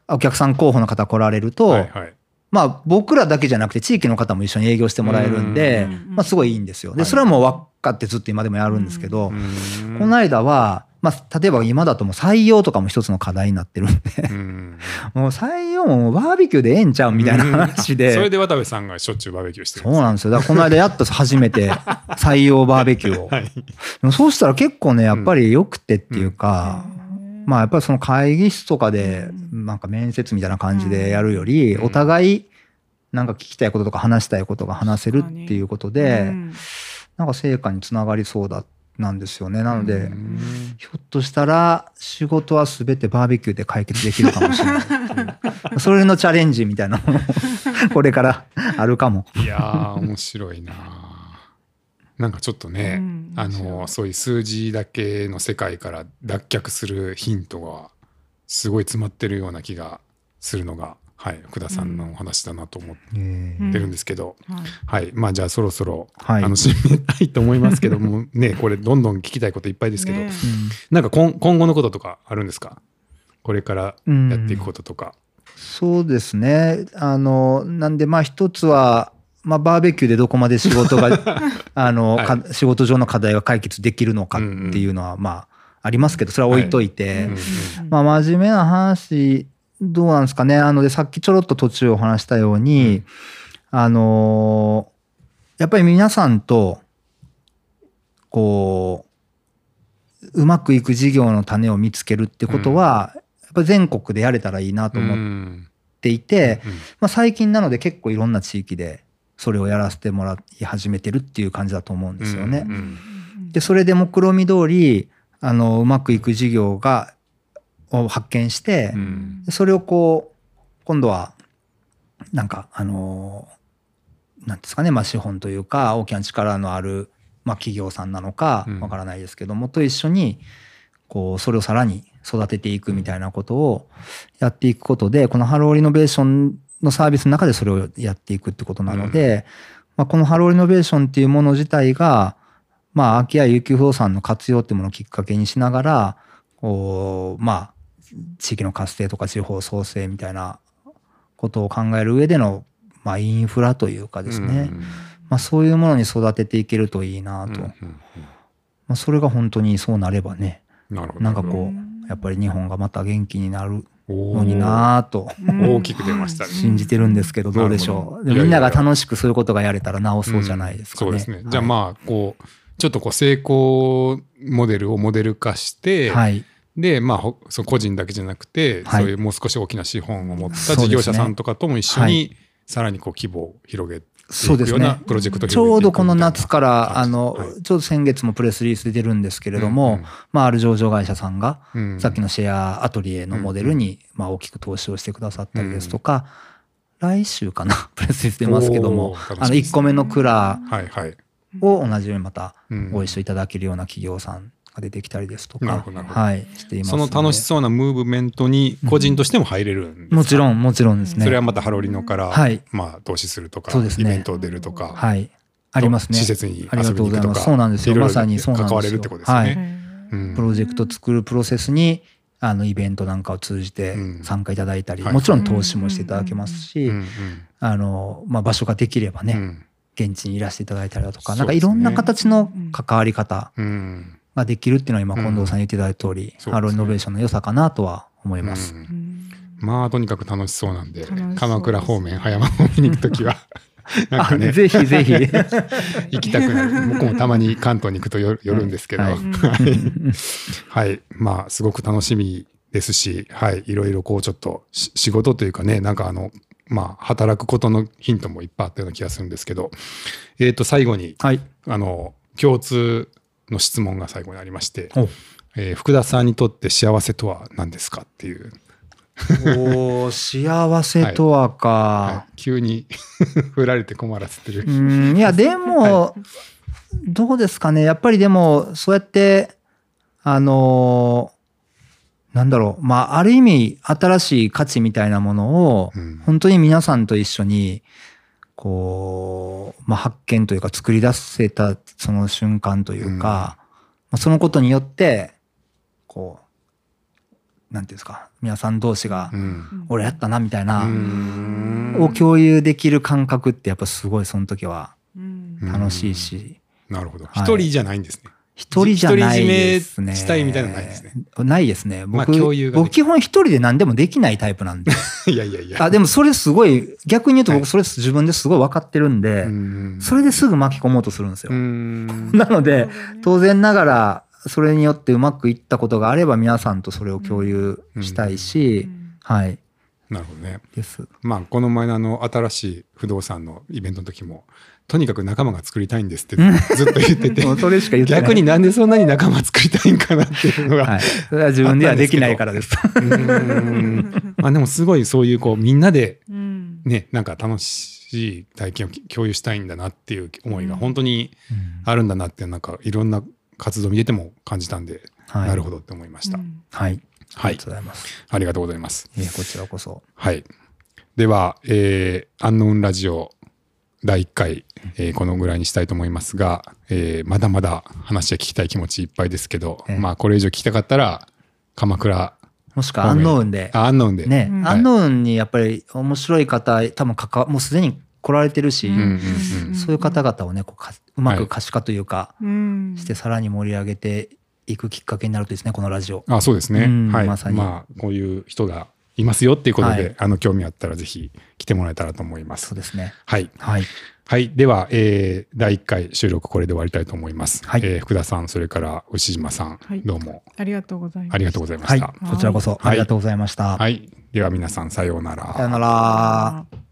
お客さん候補の方来られると、はいはい。まあ僕らだけじゃなくて地域の方も一緒に営業してもらえるんでうん、まあすごいいいんですよ。で、はい。それはもう分かってずっと今でもやるんですけど、うん。この間は、まあ例えば今だともう採用とかも一つの課題になってるんで、うん。もう採用もバーベキューでええんちゃうみたいな話で。それで渡部さんがしょっちゅうバーベキューしてるそうなんですよ。だからこの間やっと初めて採用バーベキューを。はい。でもそうしたら結構ね、やっぱり良くてっていうか、まあやっぱりその会議室とかで、なんか面接みたいな感じでやるより、うん。お互いなんか聞きたいこととか話したいことが話せるっていうことで、うん。なんか成果につながりそうだなんですよね。なので、うんひょっとしたら仕事は全てバーベキューで解決できるかもしれない。それのチャレンジみたいなものも これからあるかも。いやー面白いななんかちょっとね、うんあのそういう数字だけの世界から脱却するヒントがすごい詰まってるような気がするのが、はい、福田さんのお話だなと思っうん。てるんですけど、はいはい。まあじゃあそろそろ、はい。あの締めたいと思いますけども ねこれどんどん聞きたいこといっぱいですけど、ねうん。なんか今今後のこととかあるんですか？これからやっていくこととか。そうですね。あの、なんでまあ一つは、まあバーベキューでどこまで仕事が、あの、はい。か仕事上の課題が解決できるのかっていうのは、まあありますけど、それは置いといて、うん。まあ真面目な話、どうなんですかね。あので、さっきちょろっと途中お話したように、あのやっぱり皆さんと、こう、うまくいく事業の種を見つけるってことは、やっぱ全国でやれたらいいなと思っうん。ていて、うん。まあ、最近なので結構いろんな地域でそれをやらせてもらい始めてるっていう感じだと思うんですよね。うん。でそれで目論見通りあのうまくいく事業がを発見して、うん。それをこう今度はなんかあのなんですかね、まあ、資本というか大きな力のある、まあ、企業さんなのかうん。わからないですけども、と一緒にこうそれをさらに育てていくみたいなことをやっていくことでこのハローリノベーションのサービスの中でそれをやっていくってことなので、まあ、このハローリノベーションっていうもの自体がまあ空き家遊休不動産の活用っていうものをきっかけにしながらこうまあ地域の活性とか地方創生みたいなことを考える上での、まあ、インフラというかですね、うん。まあ、そういうものに育てていけるといいなと、うんうんまあ、それが本当にそうなればねなるほど。なんかこうやっぱり日本がまた元気になるおのになぁと。うん大きく出ましたね。信じてるんですけどど。うでしょう？みんなが楽しくそういうことがやれたらなおそうじゃないですかね。うん。そうですね。じゃあはいまあこうちょっとこう成功モデルをモデル化して、はいでまあほそう個人だけじゃなくて、はい。そういうもう少し大きな資本を持った事業者さんとかとも一緒はにさらにこう規模を広げていそうですね。くようなプロジェクトをちょうどこの夏から、あの、はい。ちょうど先月もプレスリリースで出るんですけれども、うんうん。まあ、ある上場会社さんが、うんさっきのシェアアトリエのモデルに、まあ、大きく投資をしてくださったりですとか、来週かな、プレスリリース出ますけどもおー楽しみです、あの、1個目のクラはいはい。を同じようにまたうんご一緒いただけるような企業さんが出てきたりですとかはい、していますその楽しうそうなムーブメントに個人としても入れるんですか、もちろん、もちろんですね。それはまたハロリノから、はいまあ投資するとか、そうですねイベントを出るとか、はい。ありますね。施設に遊びに行くとか。そうなんですよ。まさにそうなんですよ。関われるってことですよね。はい。うんプロジェクト作るプロセスに、あの、イベントなんかを通じてうん参加いただいたり、はいもちろん投資もしていただけますし、うんあの、まあ、場所ができればね、うん現地にいらしていただいたりだとか、ねなんかいろんな形の関わり方うんができるっていうのは今、うん近藤さん言っていただいた通り、ハローリノベーションの良さかなとは思います。まあとにかく楽しそうなんで鎌倉方面葉山方面に行くときは なんかあねぜひぜひ。行きたくなる。僕もたまに関東に行くとよ寄るんですけど、ははい。いはい。まあすごく楽しみですし、はい、いろいろこうちょっとし仕事というかねなんかあのまあ働くことのヒントもいっぱいあったような気がするんですけど。えっ、と最後にはい。あの共通の質問が最後にありまして、お。えー福田さんにとって幸せとは何ですかっていう、おー幸せとはか。はい。急に 振られて困らせてる。うんいや でも、どうですかね。やっぱりでもそうやってあのーなんだろう、まあ、ある意味、新しい価値みたいなものを、うん。本当に皆さんと一緒に、こう、まあ、発見というか作り出せたその瞬間というか、まあ、そのことによって、こう、なんていうんですか、皆さん同士がう、ん。俺やったな、みたいな、うん。を共有できる感覚ってやっぱすごいその時はうん。楽しいし、なるほど。はい。一人じゃないんですね。一人じゃないですね。したいみたいなのないですね。ないですね。まあ僕、共有ができる僕基本一人で何でもできないタイプなんで。いやいやいや。あ、でもそれすごい、逆に言うとはい僕それ自分ですごい分かってるんで、うんそれですぐ巻き込もうとするんですよ。うん なので、当然ながら、それによってうまくいったことがあれば皆さんとそれを共有したいし、うんはい。なるほどね。です。まあ、この前のあの、新しい不動産のイベントの時も、とにかく仲間が作りたいんですってずっと言ってて。逆になんでそんなに仲間作りたいんかなっていうのが、はい。それは自分ではできないからです。うんまあでもすごいそういうこうみんなでうんねなんか楽しい体験を共有したいんだなっていう思いがうん本当にあるんだなってなんかいろんな活動見てても感じたんで、はい。なるほどって思いました、うんはい。はいありがとうございます。ありがとうございますえーこちらこそ。はいでは、えー、アンノーンラジオ第1回、えーこのぐらいにしたいと思いますが、えーまだまだ話は聞きたい気持ちいっぱいですけど、ええ。まあこれ以上聞きたかったら鎌倉もしくはアンノーンで。あアンノーンで、ね、うん。アンノーンにやっぱり面白い方、多分関わ、もうすでに来られてるし、うんうんうんそういう方々をね、こうかうまく可視化というか、うん。してさらに盛り上げていくきっかけになるといいですね、このラジオ。あそうですね。うんはい。まさに。まあ、こういう人がいますよっていうことで、はいあの、興味あったらぜひ来てもらえたらと思います。そうですね。はい。はい。はい。では、えー、第1回収録これで終わりたいと思います。はいえー福田さん、それから牛島さん、はいどうもありがとうございます。ありがとうございまはい。した。こちらこそありがとうございました。はい。では皆さん、さようなら。さよなら。